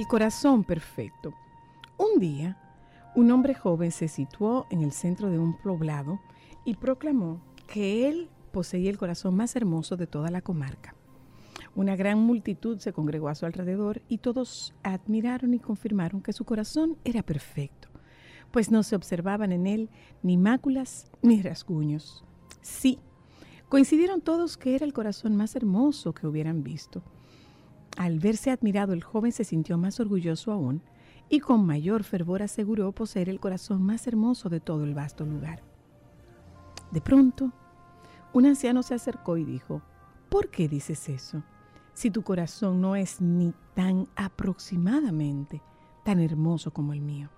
El corazón perfecto. Un día, un hombre joven se situó en el centro de un poblado y proclamó que él poseía el corazón más hermoso de toda la comarca. Una gran multitud se congregó a su alrededor y todos admiraron y confirmaron que su corazón era perfecto, pues no se observaban en él ni máculas ni rasguños. Sí, coincidieron todos que era el corazón más hermoso que hubieran visto. Al verse admirado, el joven se sintió más orgulloso aún y con mayor fervor aseguró poseer el corazón más hermoso de todo el vasto lugar. De pronto, un anciano se acercó y dijo, ¿por qué dices eso? Si tu corazón no es ni tan aproximadamente tan hermoso como el mío.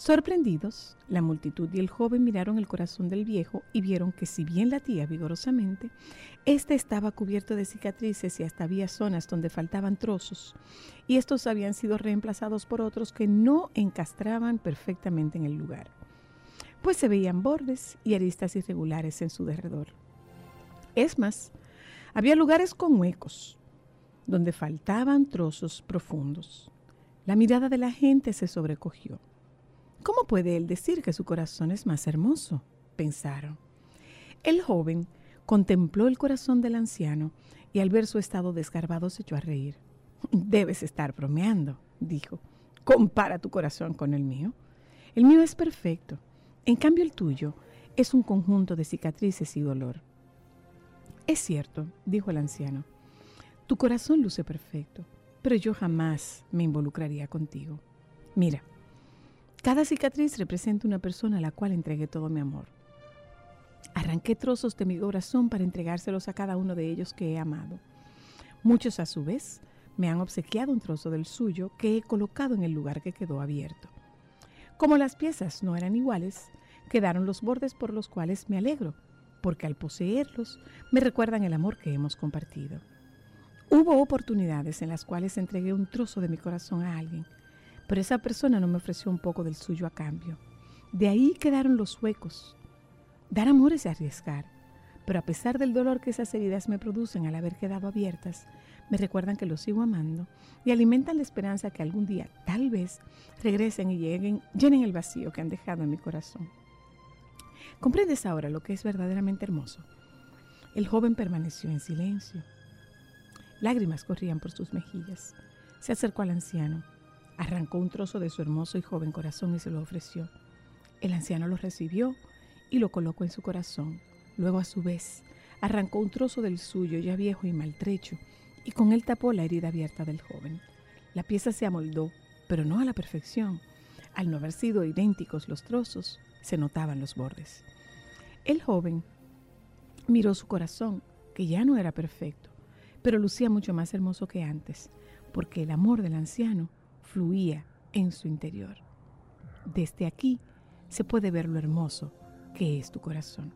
Sorprendidos, la multitud y el joven miraron el corazón del viejo y vieron que si bien latía vigorosamente, éste estaba cubierto de cicatrices y hasta había zonas donde faltaban trozos, y estos habían sido reemplazados por otros que no encastraban perfectamente en el lugar, pues se veían bordes y aristas irregulares en su derredor. Es más, había lugares con huecos, donde faltaban trozos profundos. La mirada de la gente se sobrecogió. ¿Cómo puede él decir que su corazón es más hermoso? pensaron. El joven contempló el corazón del anciano y al ver su estado desgarbado se echó a reír. Debes estar bromeando, dijo. Compara tu corazón con el mío. El mío es perfecto. En cambio el tuyo es un conjunto de cicatrices y dolor. Es cierto, dijo el anciano. Tu corazón luce perfecto, pero yo jamás me involucraría contigo. Mira, cada cicatriz representa una persona a la cual entregué todo mi amor. Arranqué trozos de mi corazón para entregárselos a cada uno de ellos que he amado. Muchos a su vez me han obsequiado un trozo del suyo que he colocado en el lugar que quedó abierto. Como las piezas no eran iguales, quedaron los bordes por los cuales me alegro, porque al poseerlos me recuerdan el amor que hemos compartido. Hubo oportunidades en las cuales entregué un trozo de mi corazón a alguien, pero esa persona no me ofreció un poco del suyo a cambio. De ahí quedaron los huecos. Dar amor es arriesgar, pero a pesar del dolor que esas heridas me producen al haber quedado abiertas, me recuerdan que los sigo amando y alimentan la esperanza que algún día, tal vez, regresen y llenen el vacío que han dejado en mi corazón. ¿Comprendes ahora lo que es verdaderamente hermoso? El joven permaneció en silencio. Lágrimas corrían por sus mejillas. Se acercó al anciano Arrancó un trozo de su hermoso y joven corazón y se lo ofreció. El anciano lo recibió y lo colocó en su corazón. Luego, a su vez, arrancó un trozo del suyo ya viejo y maltrecho y con él tapó la herida abierta del joven. La pieza se amoldó, pero no a la perfección. Al no haber sido idénticos los trozos, se notaban los bordes. El joven miró su corazón, que ya no era perfecto, pero lucía mucho más hermoso que antes, porque el amor del anciano fluía en su interior. Desde aquí se puede ver lo hermoso que es tu corazón.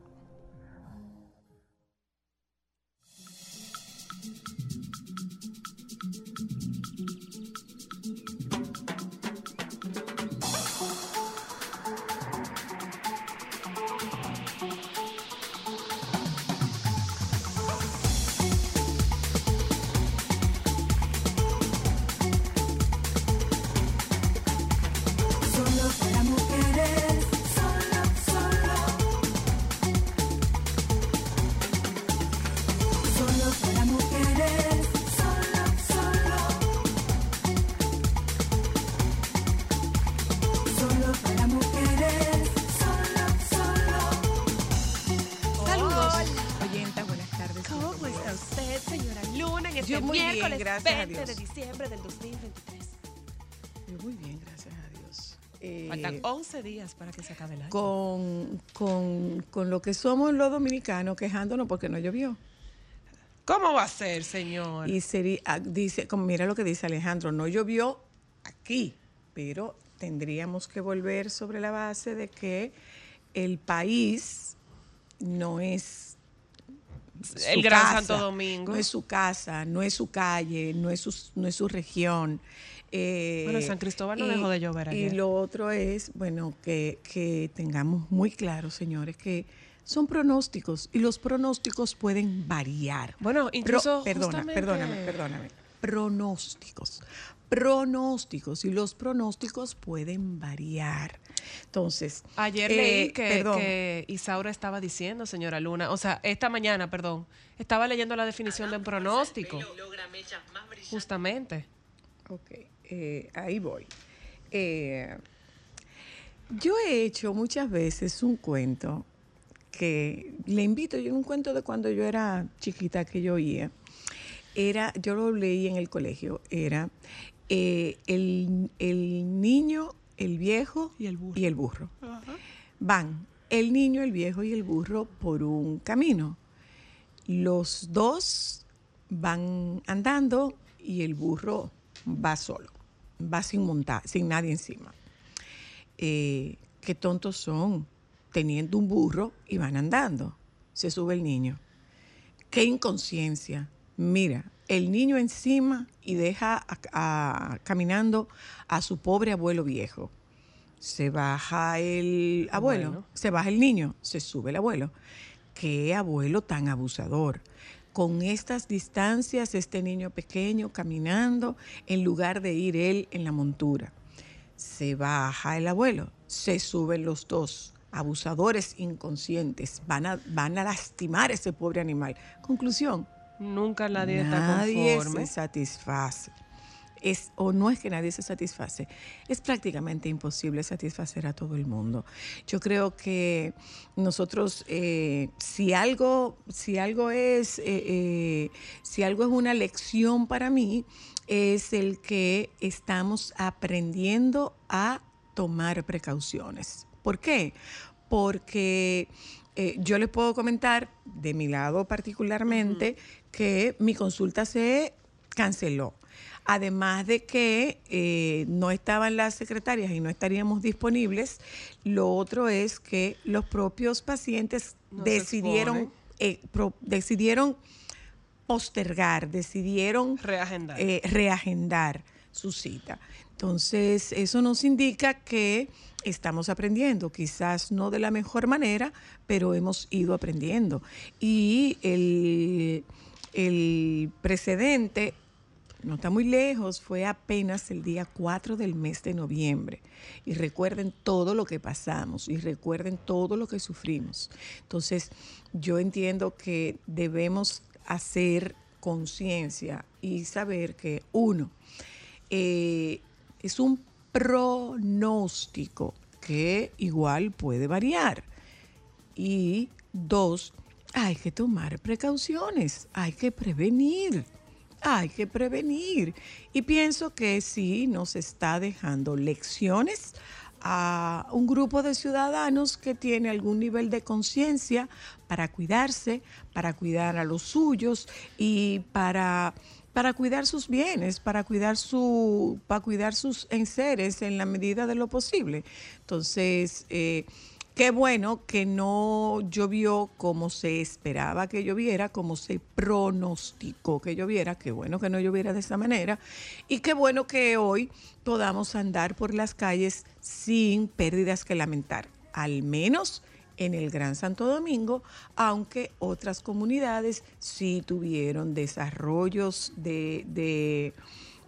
Faltan 11 días para que se acabe el año. con, con, con lo que somos los dominicanos quejándonos porque no llovió. ¿Cómo va a ser, señor? Y sería, ah, dice, como mira lo que dice Alejandro, no llovió aquí, pero tendríamos que volver sobre la base de que el país no es El Gran casa, Santo Domingo. No es su casa, no es su calle, no es su, no es su región. Eh, Bueno, San Cristóbal no dejó de llover Y ayer. lo otro es, bueno, que, que tengamos muy claro, señores, que son pronósticos y los pronósticos pueden variar. Bueno, incluso Pro- perdona, justamente- perdóname, perdóname. Pronósticos. Pronósticos y los pronósticos pueden variar. Entonces, Ayer eh, leí que Isaura estaba diciendo, señora Luna, o sea, esta mañana, perdón, estaba leyendo la definición de un pronóstico. Justamente. Ok, eh, ahí voy. Eh, yo he hecho muchas veces un cuento que le invito, yo un cuento de cuando yo era chiquita que yo oía. Era, yo lo leí en el colegio, era eh, el, el niño, el viejo Y el burro. Y el burro. Van el niño, el viejo y el burro por un camino. Los dos van andando y el burro va solo, va sin montar, sin nadie encima. Eh, qué tontos son, teniendo un burro y van andando. Se sube el niño. Qué inconsciencia. Mira, el niño encima y deja a- a- caminando a su pobre abuelo viejo. Se baja el abuelo, Bueno. se baja el niño, se sube el abuelo. Qué abuelo tan abusador. Con estas distancias, este niño pequeño caminando en lugar de ir él en la montura. Se baja el abuelo, se suben los dos. Abusadores inconscientes van a, van a lastimar a ese pobre animal. Conclusión, Nunca nadie, está nadie conforme. se satisface. Es, o no es que nadie se satisface, es prácticamente imposible satisfacer a todo el mundo. Yo creo que nosotros, eh, si algo, si algo es, eh, eh, si algo es una lección para mí, es el que estamos aprendiendo a tomar precauciones. ¿Por qué? Porque eh, yo les puedo comentar, de mi lado particularmente, que mi consulta se canceló. Además de que eh, no estaban las secretarias y no estaríamos disponibles, lo otro es que los propios pacientes No decidieron, eh, pro- decidieron postergar, decidieron Reagendar. eh, reagendar su cita. Entonces, eso nos indica que estamos aprendiendo, quizás no de la mejor manera, pero hemos ido aprendiendo. Y el, el precedente no está muy lejos, fue apenas el día 4 del mes de noviembre. Y recuerden todo lo que pasamos y recuerden todo lo que sufrimos. Entonces, yo entiendo que debemos hacer conciencia y saber que uno, eh, es un pronóstico que igual puede variar. Y dos, hay que tomar precauciones, hay que prevenir, hay que prevenir. Y pienso que sí nos está dejando lecciones a un grupo de ciudadanos que tiene algún nivel de conciencia para cuidarse, para cuidar a los suyos y para, para cuidar sus bienes, para cuidar, su, para cuidar sus enseres en la medida de lo posible. Entonces, eh, Qué bueno que no llovió como se esperaba que lloviera, como se pronosticó que lloviera. Qué bueno que no lloviera de esa manera. Y qué bueno que hoy podamos andar por las calles sin pérdidas que lamentar. Al menos en el Gran Santo Domingo, aunque otras comunidades sí tuvieron desarrollos de, de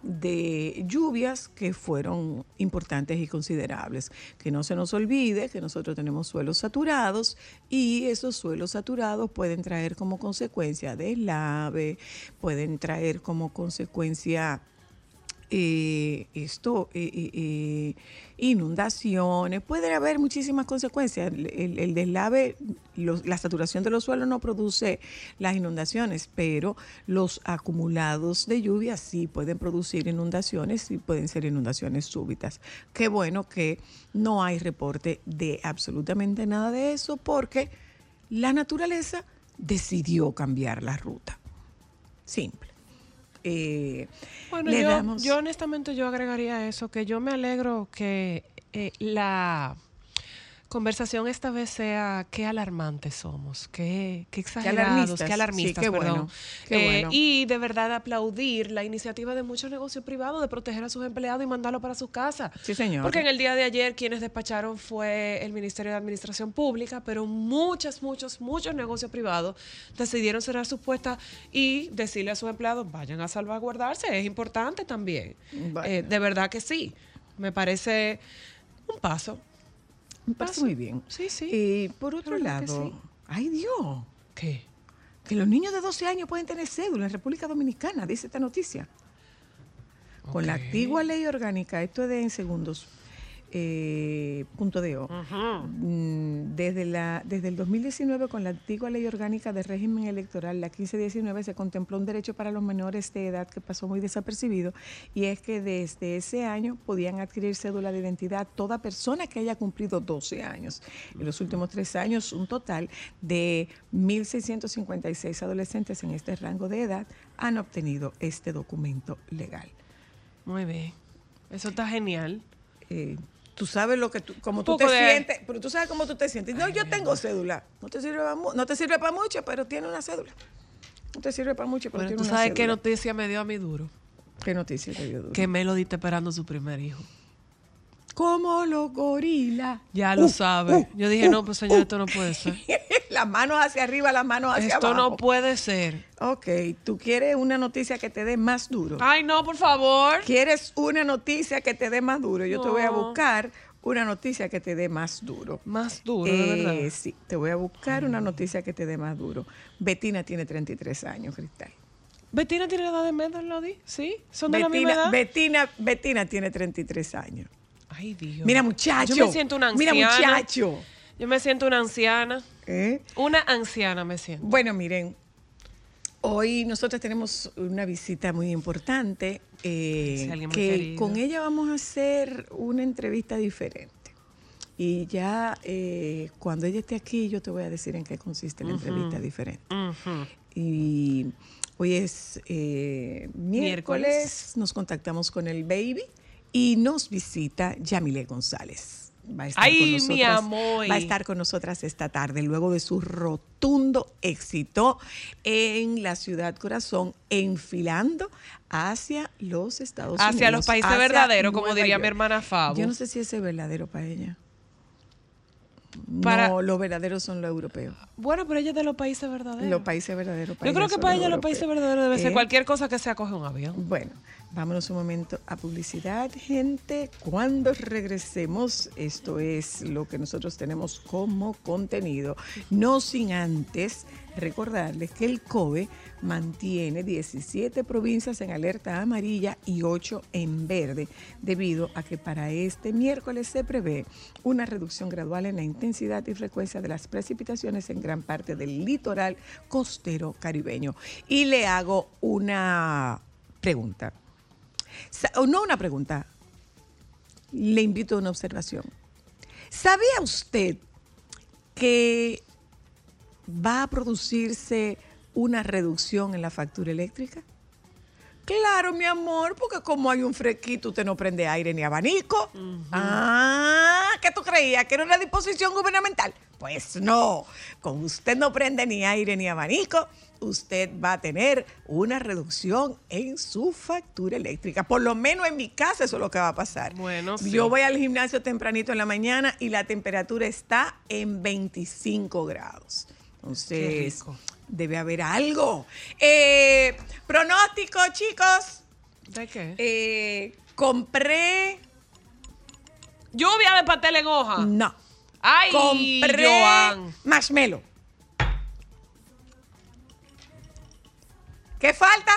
de lluvias que fueron importantes y considerables. Que no se nos olvide que nosotros tenemos suelos saturados y esos suelos saturados pueden traer como consecuencia deslave, pueden traer como consecuencia eh, esto, eh, eh, inundaciones, puede haber muchísimas consecuencias. El, deslave, la saturación de los suelos no produce las inundaciones, pero los acumulados de lluvia sí pueden producir inundaciones y pueden ser inundaciones súbitas. Qué bueno que no hay reporte de absolutamente nada de eso porque la naturaleza decidió cambiar la ruta. Simple. Eh, Bueno, le yo, damos- yo honestamente yo agregaría eso, que yo me alegro que eh, la conversación esta vez sea qué alarmantes somos, qué, qué exagerados, alarmistas. qué Sí, alarmistas, qué perdón. bueno, qué Eh, bueno. Y de verdad aplaudir la iniciativa de muchos negocios privados de proteger a sus empleados y mandarlos para sus casas. Sí, señor. Porque en el día de ayer quienes despacharon fue el Ministerio de Administración Pública, pero muchos, muchos, muchos negocios privados decidieron cerrar sus puestas y decirle a sus empleados, vayan a salvaguardarse. Es importante también. Eh, de verdad que sí. Me parece un paso. Me parece muy bien. Sí, sí. Y por otro lado, sí. ay Dios, ¿Qué? que los niños de 12 años pueden tener cédula en República Dominicana, dice esta noticia. Con la antigua ley orgánica, esto es de en segundos, eh, punto de O. Mm, Desde, la, desde el 2019, con la antigua ley orgánica de régimen electoral, la 1519, se contempló un derecho para los menores de edad que pasó muy desapercibido, y es que desde ese año podían adquirir cédula de identidad toda persona que haya cumplido 12 años. En los últimos tres años, un total de 1.656 adolescentes en este rango de edad han obtenido este documento legal. Muy bien. Eso está genial. eh, tú sabes lo que tú, como Un tú te de- sientes, pero tú sabes cómo tú te sientes. No, yo tengo cédula. No te sirve para, no te sirve para mucho, pero tiene una cédula. No te sirve para mucho, pero Bueno, tiene tú una sabes qué noticia me dio a mí duro. ¿Qué noticia te dio duro? Que Melody está esperando su primer hijo. Como los gorilas. Ya lo Uh, sabe. uh, Yo dije, uh, no, pues señor, uh. esto no puede ser. las manos hacia arriba, las manos hacia Esto abajo. no puede ser. Ok, tú quieres una noticia que te dé más duro. Ay, no, por favor. ¿Quieres una noticia que te dé más duro? Yo te voy a buscar una noticia que te dé más duro. Más duro, de Eh, verdad. Sí, te voy a buscar una noticia que te dé más duro. Betina tiene 33 años, Cristal. ¿Betina tiene la edad de Melody? ¿Sí? ¿Son de la misma Betina, edad? Betina, Betina tiene 33 años. Ay, Dios. Mira, muchacho. Yo me siento una anciana. Mira, muchacho. Yo me siento una anciana. ¿Eh? Una anciana me siento. Bueno, miren, hoy nosotros tenemos una visita muy importante eh, Sí, alguien muy que querido. con ella vamos a hacer una entrevista diferente. Y ya eh, cuando ella esté aquí, yo te voy a decir en qué consiste la entrevista diferente. Y hoy es eh, miércoles. Miércoles. nos contactamos con el baby y nos visita Yamile González. Va a estar Ay, con mi nosotras, amor. Va a estar con nosotras esta tarde, luego de su rotundo éxito en la ciudad corazón, enfilando hacia los Estados Unidos. Hacia los países verdaderos, como diría mi hermana Fabo. Yo no sé si ese es verdadero para ella. Para- No, los verdaderos son los europeos. Bueno, pero ella es de los países verdaderos. Los países verdaderos. Yo creo que para ella los países verdaderos debe ser ¿Eh? cualquier cosa que se acoge un avión. Bueno, vámonos un momento a publicidad, gente. Cuando regresemos, esto es lo que nosotros tenemos como contenido. No sin antes recordarles que el COBE mantiene 17 provincias en alerta amarilla y 8 en verde, debido a que para este miércoles se prevé una reducción gradual en la intensidad y frecuencia de las precipitaciones en gran parte del litoral costero caribeño. Y le hago una pregunta. No una pregunta, le invito a una observación. ¿Sabía usted que va a producirse una reducción en la factura eléctrica? Claro, mi amor, porque como hay un fresquito, usted no prende aire ni abanico. Ah, ¿qué tú creías? ¿Que era una disposición gubernamental? Pues no, como usted no prende ni aire ni abanico, usted va a tener una reducción en su factura eléctrica. Por lo menos en mi casa eso es lo que va a pasar. Bueno, sí. Yo voy al gimnasio tempranito en la mañana y la temperatura está en 25 grados. Entonces, debe haber algo. Eh, pronóstico, chicos. ¿De qué? Eh, compré. Lluvia de pastel en hoja. No. Ay, compré Joan. marshmallow. ¿Qué falta?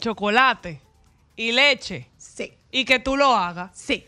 Chocolate y leche. Sí, y que tú lo hagas. sí.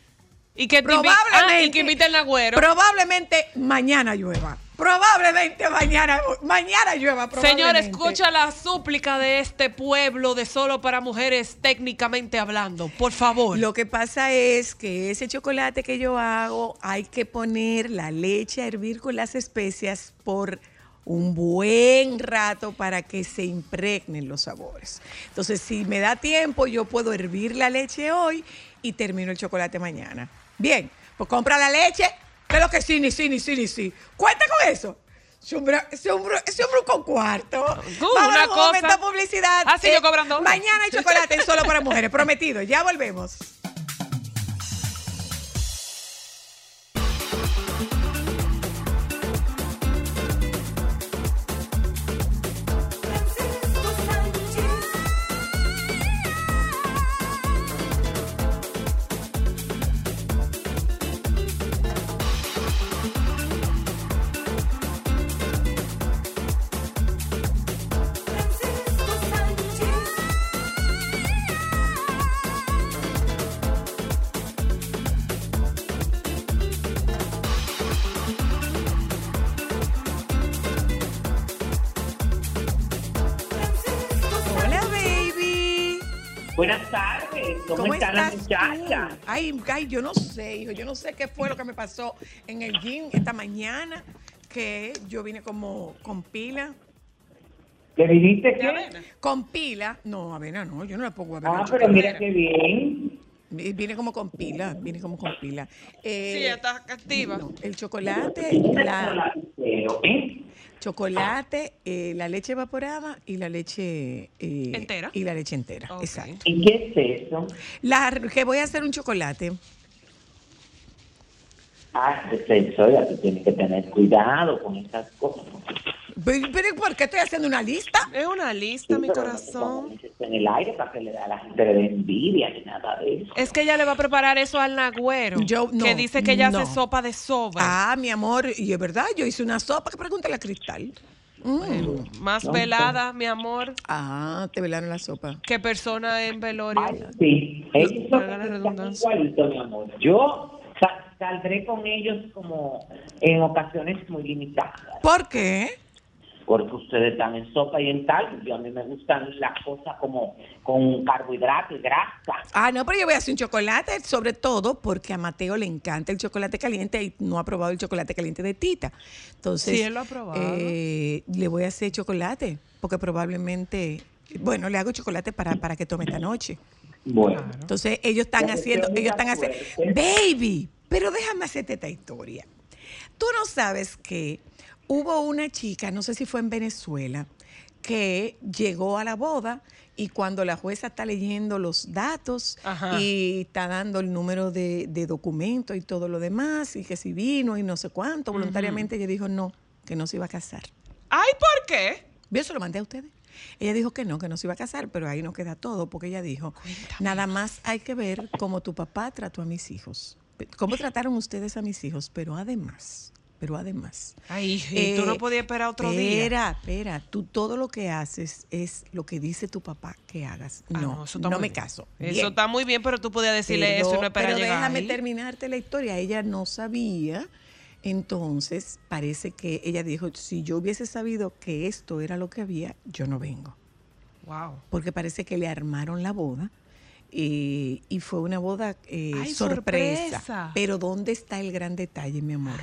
Y que, te invi- Probablemente. ah, y que invite al nagüero. Probablemente mañana llueva. Probablemente mañana, mañana llueva. Señor, escucha la súplica de este pueblo de solo para mujeres técnicamente hablando. Por favor. Lo que pasa es que ese chocolate que yo hago hay que poner la leche a hervir con las especias por un buen rato para que se impregnen los sabores. Entonces, si me da tiempo, yo puedo hervir la leche hoy y termino el chocolate mañana. Bien, pues compra la leche, que lo que sí, ni sí, ni sí, ni sí. Cuenta con eso. Ese hombre, ese hombre, ese hombre con cuarto. Uh, Vamos una un cosa. publicidad. Ah, sí, yo cobrando. Mañana hay chocolate solo para mujeres, prometido. Ya volvemos. Muchacha? Ay, ay, yo no sé, hijo. Yo no sé qué fue lo que me pasó en el gym esta mañana, que yo vine como con pila. ¿Que viniste ¿De qué? avena? Con pila. No, avena no, yo no la pongo avena. Ah, pero mira qué bien. Vi- Viene como con pila, viene como con pila. Eh, Sí, está activa. no, el chocolate, la ¿eh? Chocolate, eh, la leche evaporada y la leche eh, ¿Entera? Y la leche entera, exacto. ¿Y qué es eso? La que voy a hacer un chocolate. Ah, es eso, ya tú tienes que tener cuidado con esas cosas. Pero, pero ¿por qué estoy haciendo una lista? Es una lista, mi Sí, corazón. en el aire para que le a la gente le dé envidia ni nada de eso. Es que ella le va a preparar eso al nagüero. Yo- no, que dice que ella no. hace sopa de sobra. Ah, mi amor, y es verdad, yo hice una sopa que pregúntale a Cristal. Mm. Bueno, más No, velada, mi amor, Ah, te velaron la sopa. que persona en velorio. Ay, sí, ellos igualitos, mi amor. Yo sa- saldré con ellos como en ocasiones muy limitadas. ¿Por qué? Porque ustedes están en sopa y en tal. Yo a mí me gustan las cosas como con carbohidrato y grasa. Ah, no, pero yo voy a hacer un chocolate, sobre todo porque a Mateo le encanta el chocolate caliente y no ha probado el chocolate caliente de Tita. Entonces, Sí, él lo ha probado. eh, le voy a hacer chocolate, porque probablemente, bueno, le hago chocolate para, para que tome esta noche. Bueno, Entonces, ellos están Ya, haciendo, ellos están haciendo, baby, pero déjame hacerte esta historia. Tú no sabes que hubo una chica, no sé si fue en Venezuela, que llegó a la boda y cuando la jueza está leyendo los datos Ajá. y está dando el número de, de documento y todo lo demás, y que si vino y no sé cuánto, voluntariamente ella dijo no, que no se iba a casar. Ay, ¿por qué? Yo se lo mandé a ustedes. Ella dijo que no, que no se iba a casar, pero ahí no queda todo, porque ella dijo, nada más hay que ver cómo tu papá trató a mis hijos, cómo trataron ustedes a mis hijos, pero además, pero además. Ay, y tú eh, no podías esperar otro día. Espera, espera, tú todo lo que haces es lo que dice tu papá que hagas. Ah, no, eso está no me bien. caso. Eso está muy bien, pero tú podías decirle eso y no esperar pero llegar déjame ahí. terminarte la historia. Ella no sabía. Entonces, parece que ella dijo, si yo hubiese sabido que esto era lo que había, yo no vengo. Wow. Porque parece que le armaron la boda eh, y fue una boda eh, ¡Ay, sorpresa. sorpresa! Pero ¿dónde está el gran detalle, mi amor?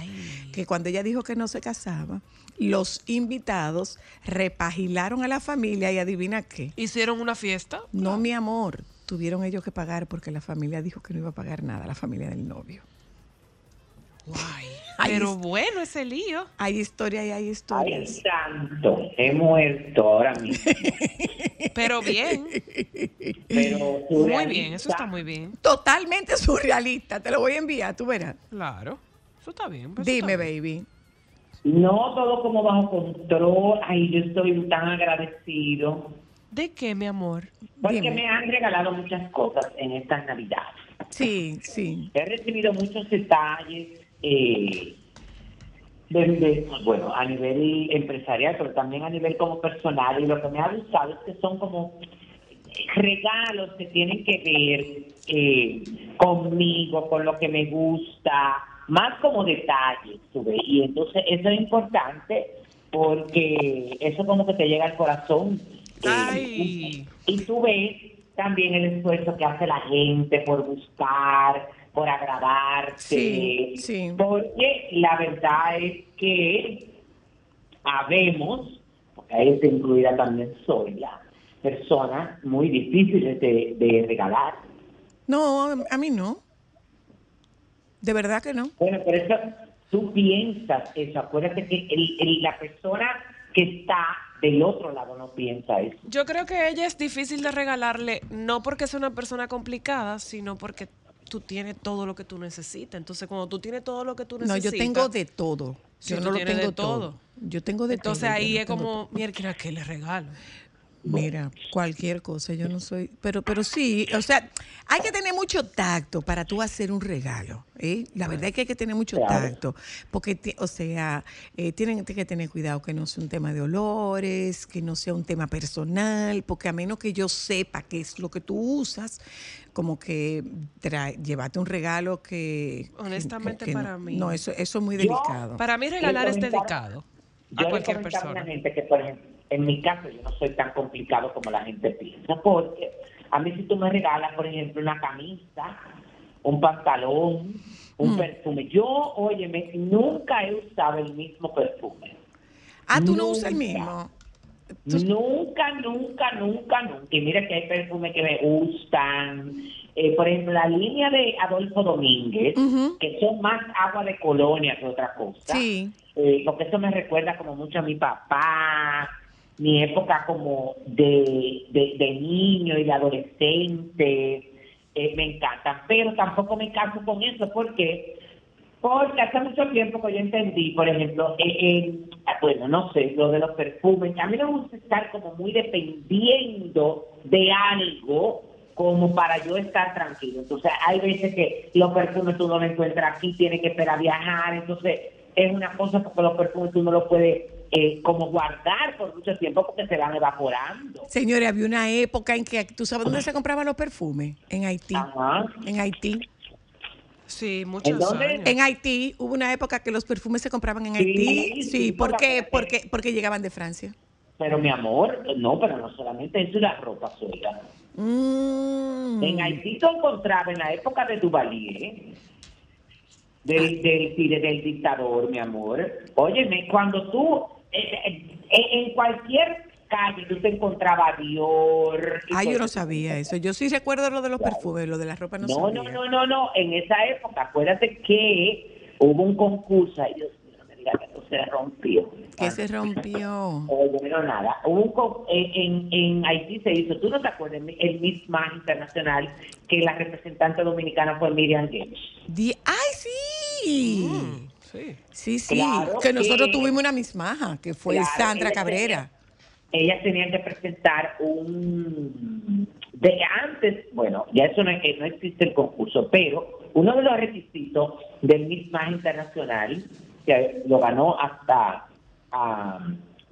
Que cuando ella dijo que no se casaba, los invitados repagilaron a la familia y adivina qué. ¿Hicieron una fiesta? No, mi amor, tuvieron ellos que pagar porque la familia dijo que no iba a pagar nada, la familia del novio. Guay. Ay, Pero es- bueno, ese lío. Hay historia y hay ay, historias. santo, he muerto ahora mismo. Pero bien. Pero Muy bien, eso está muy bien. Totalmente surrealista, te lo voy a enviar, tú verás. Claro. Eso está bien. pues, eso Dime, está bien. baby. No todo como bajo control. Ay, yo estoy tan agradecido. ¿De qué, mi amor? Porque Dime. me han regalado muchas cosas en estas navidades. Sí, sí. He recibido muchos detalles, eh, de- de- bueno, a nivel empresarial, pero también a nivel como personal. Y lo que me ha gustado es que son como regalos que tienen que ver eh, conmigo, con lo que me gusta, más como detalles, tú ves. Y entonces eso es importante porque eso como que te llega al corazón. eh, y, y tú ves también el esfuerzo que hace la gente por buscar, por agradarte. Sí, sí. Porque la verdad es que habemos, porque ahí está incluida también Zoila, personas muy difíciles de, de regalar. No, a- mí no. De verdad que no. Bueno, por eso tú piensas eso. Acuérdate que el- el- la persona que está del otro lado no piensa eso. Yo creo que ella es difícil de regalarle, no porque es una persona complicada, sino porque tú tienes todo lo que tú necesitas. Entonces, cuando tú tienes todo lo que tú No, necesitas. yo tengo de todo. Si Yo no lo tengo todo. todo. Yo tengo de Entonces todo. yo ahí no es como, mira, ¿qué le regalo? Mira, cualquier cosa, yo no soy, pero, pero sí, o sea, hay que tener mucho tacto para tú hacer un regalo, ¿eh? La verdad es que hay que tener mucho tacto, porque, o sea, eh, tienen que tener cuidado que no sea un tema de olores, que no sea un tema personal, porque a menos que yo sepa qué es lo que tú usas, como que trae, llévate un regalo que... Honestamente, que no- para mí- No, eso, eso es muy Yo- delicado. Para mí regalar es Yo a cualquier comentaba a persona. una gente que, por ejemplo, en mi caso yo no soy tan complicado como la gente piensa, porque a mí si tú me regalas, por ejemplo, una camisa, un pantalón, un Mm. perfume, yo, óyeme, nunca he usado el mismo perfume. ah, tú no usas el mismo. Nunca, nunca, nunca, nunca. Y mira que hay perfumes que me gustan. Eh, por ejemplo, la línea de Adolfo Domínguez, que son más agua de colonia que otra cosa. Sí. Eh, porque eso me recuerda como mucho a mi papá, mi época como de, de, de niño y de adolescente. Eh, me encantan, pero tampoco me caso con eso. ¿Por qué? Porque hace mucho tiempo que yo entendí, por ejemplo, eh, eh, ah, bueno, no sé, lo de los perfumes. A mí me gusta estar como muy dependiendo de algo como para yo estar tranquilo. Entonces, hay veces que los perfumes tú no los encuentras aquí, tienes que esperar a viajar. Entonces, es una cosa porque los perfumes tú no los puedes eh, como guardar por mucho tiempo porque se van evaporando. Señores, había una época en que, ¿tú sabes dónde se compraban los perfumes? En Haití. Ajá. En Haití. Sí, muchos ¿En años. En Haití hubo una época que los perfumes se compraban en Sí, Haití. Sí, sí, ¿por qué? porque- Porque, porque llegaban de Francia. Pero mi amor, no, pero no solamente eso y la ropa suelta. Mm. En Haití se encontraba en la época de Duvalier, del, del, del, del dictador, mi amor. Óyeme, cuando tú, eh, eh, en cualquier calle tú te encontrabas Dior. Ah, yo no sabía eso. Yo sí recuerdo lo de los perfumes, lo de la ropa no, No, sabía. no, no, no, no. En esa época, acuérdate que hubo un concurso. Ay, Dios mío, no me digas que eso se rompió. Que se rompió. Oye, no, nada. Hubo un con- en, en, en Haití se hizo, ¿tú no te acuerdas? El Miss Más Internacional, que la representante dominicana fue Miriam Gates. ¡Ay, sí! Mm, sí. Sí, sí. Claro que nosotros que- tuvimos una mismaja, que fue Claro, Sandra Cabrera. Ellas tenían que presentar un... De antes, bueno, ya eso no, no existe el concurso, pero uno de los requisitos del Miss Más Internacional, que lo ganó hasta...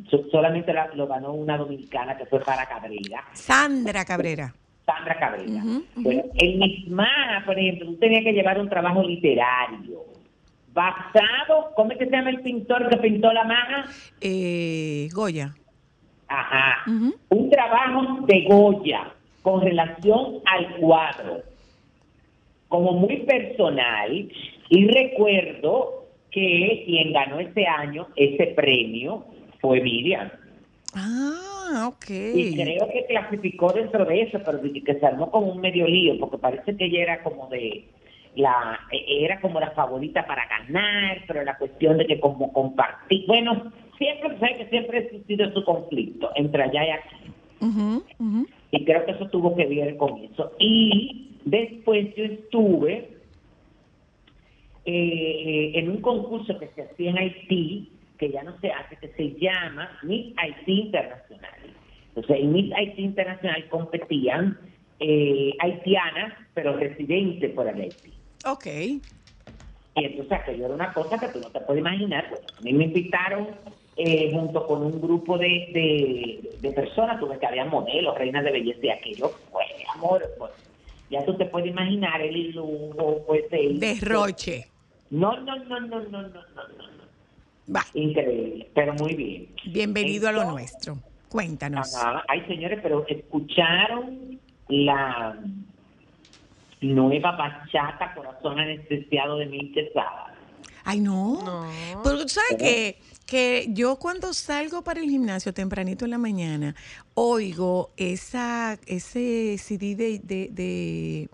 so- solamente la- lo ganó una dominicana que fue para Cabrera. Sandra Cabrera. Sandra Cabrera. Ujú, ujú. Bueno, el misma, por ejemplo, tú tenías que llevar un trabajo literario basado, ¿cómo es que se llama el pintor que pintó la maja? Eh, Goya. Ajá. Un trabajo de Goya con relación al cuadro, como muy personal, y recuerdo que quien ganó ese año ese premio fue Miriam. Ah, ok. Y creo que clasificó dentro de eso, pero que se armó como un medio lío, porque parece que ella era como de la era como la favorita para ganar, pero la cuestión de que como compartir, bueno, siempre sabes que siempre ha existido su conflicto entre allá y aquí. Y creo que eso tuvo que ver con eso. Y después yo estuve eh, en un concurso que se hacía en Haití, que ya no se hace, que se llama Miss Haití Internacional. Entonces, en Miss Haití Internacional competían eh, haitianas, pero residentes por el Haití. Ok. Y entonces aquello era una cosa que tú no te puedes imaginar. Bueno, a mí me invitaron eh, junto con un grupo de, de, de personas, tuve que había modelos, reinas de belleza y aquello fue, amor, pues, ya tú te puedes imaginar el lujo, pues, de... Derroche. No, no, no, no, no, no, no, no. Va, Increíble, pero muy bien. bienvenido a lo nuestro. Cuéntanos. Ajá. Ay, señores, pero escucharon la nueva bachata Corazón Anestesiado de Mil Quesada. Ay, no. No. Pero tú sabes que, que yo cuando salgo para el gimnasio tempranito en la mañana, oigo esa, ese CD de, de,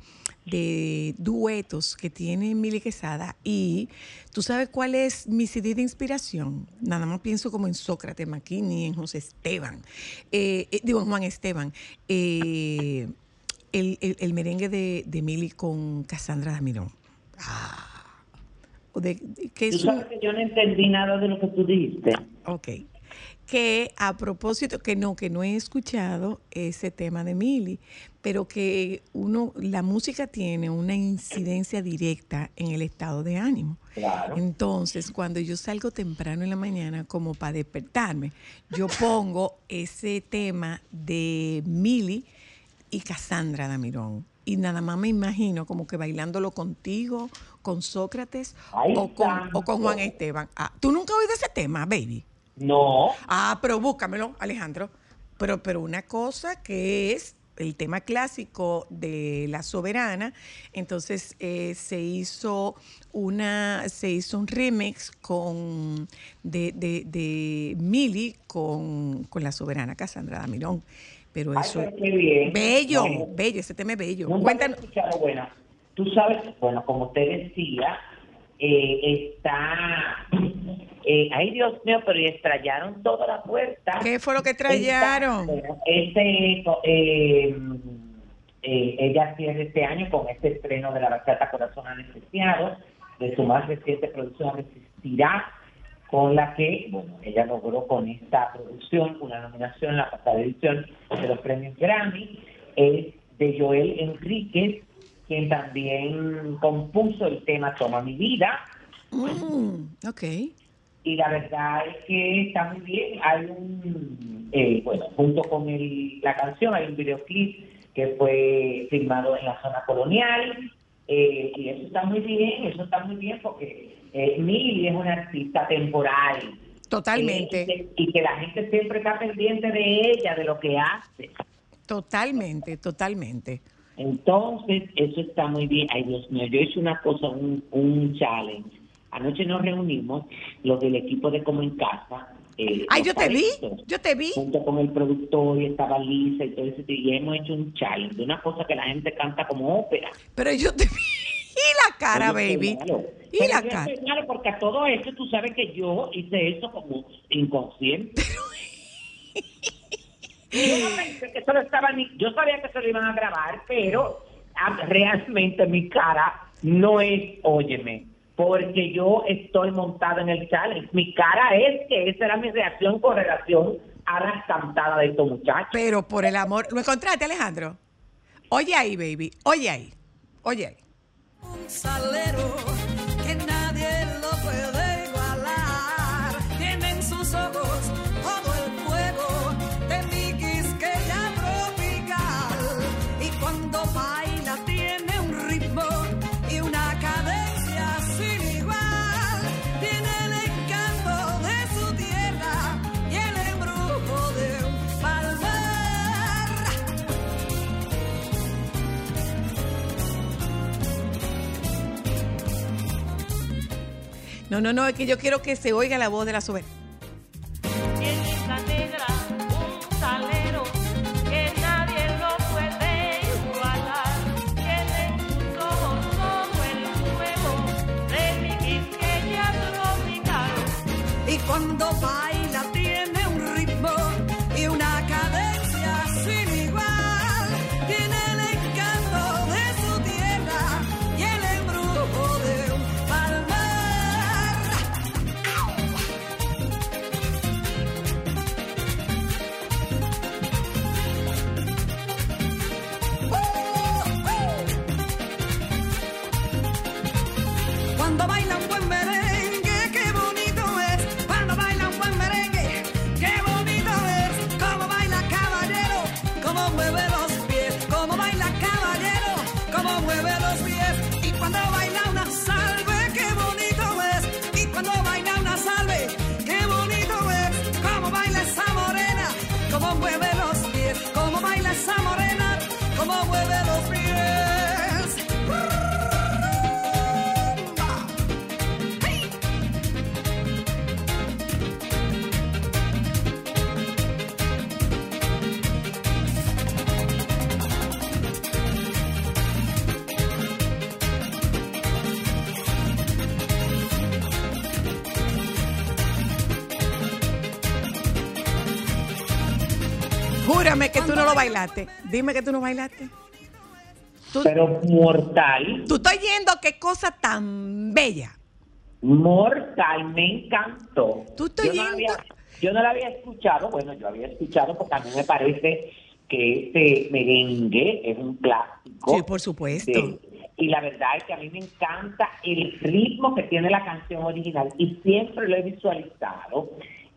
de, duetos que tiene Mili Quesada y tú sabes cuál es mi CD de inspiración. Nada más pienso como en Sócrates Maquini, en José Esteban, eh, eh, digo Juan Esteban. eh, el, el- el merengue de, de Mili con Cassandra Damirón. Ah. De- de- que Tú es un- sabes que yo no entendí nada de lo que tú dijiste. Ok. Que a propósito, que no, que no he escuchado ese tema de Mili, pero que uno, la música tiene una incidencia directa en el estado de ánimo. Claro. Entonces, cuando yo salgo temprano en la mañana, como para despertarme, yo pongo ese tema de Mili y Cassandra Damirón. Y nada más me imagino como que bailándolo contigo, con Sócrates o, con, o con Juan Esteban. Ah, ¿Tú nunca has oído ese tema, baby? No, Ah, pero búscamelo, Alejandro. Pero, pero una cosa que es el tema clásico de la soberana, entonces eh, se hizo una, se hizo un remix con de, de, de Mili con, con la soberana Cassandra Damirón. Pero Ay, eso pero bien. bello, Bueno. bello, ese tema es bello. Cuéntanos. bueno, tú sabes, bueno, como te decía, eh, está, eh, ay Dios mío, pero y estrellaron toda la puerta. ¿Qué fue lo que bueno, Este, eh, eh, ella cierra este año con este estreno de la bachata Corazón Anestesiado, de su más reciente producción Resistirá, con la que, bueno, ella logró con esta producción una nominación en la pasada edición de los premios Grammy, es de Joel Enríquez, quien también compuso el tema Toma mi vida, Mm, ok. y la verdad es que está muy bien. Hay un, eh, bueno, junto con el, la canción hay un videoclip que fue filmado en la zona colonial eh, y eso está muy bien, eso está muy bien porque eh, Mili es una artista temporal. Totalmente. Eh, y, que, y que la gente siempre está pendiente de ella, de lo que hace. Totalmente, totalmente. Entonces, eso está muy bien. Ay, Dios mío, yo hice una cosa, un, un challenge. Anoche nos reunimos, los del equipo de Como en Casa. eh, Ay, yo te vi, yo te vi. Junto con el productor y estaba Lisa y todo eso. Y hemos hecho un challenge, una cosa que la gente canta como ópera. Pero yo te vi. Y la cara, Oye, baby. Y Pero la cara. porque a todo esto tú sabes que yo hice eso como inconsciente. yo no pensé que eso lo estaba ni, yo sabía que se lo iban a grabar, pero ah, realmente mi cara no es, óyeme, porque yo estoy montada en el challenge. Mi cara es que esa era mi reacción con relación a las cantadas de estos muchachos. Pero por el amor. ¿Lo encontraste, Alejandro? Oye ahí, baby. Oye ahí. Oye ahí. Salero que nadie lo puede No, no, no, es que yo quiero que se oiga la voz de la soberana. Piernita negra, bailaste. Dime que tú no bailaste. Tú, Pero mortal, tú estás yendo qué cosa tan bella. mortal, me encantó. Tú estás yo, no yendo- había, yo no la había escuchado, bueno, yo había escuchado porque a mí me parece que este merengue es un clásico. Sí, por supuesto. de- y la verdad es que a mí me encanta el ritmo que tiene la canción original y siempre lo he visualizado.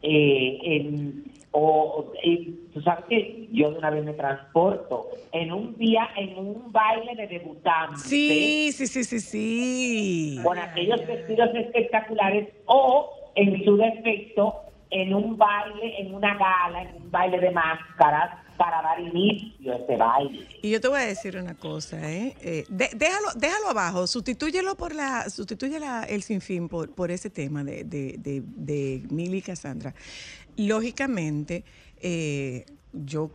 eh, en, o, y tú sabes que yo de una vez me transporto en un día, en un baile de debutantes Sí, sí, sí, sí, sí. con aquellos vestidos espectaculares o en su defecto en un baile, en una gala, en un baile de máscaras para dar inicio a ese baile. Y yo te voy a decir una cosa, ¿eh? Eh, de- déjalo, déjalo abajo, sustitúyelo por la, sustituye la- el sinfín por, por ese tema de, de, de, de Mili y Cassandra. Lógicamente, eh, yo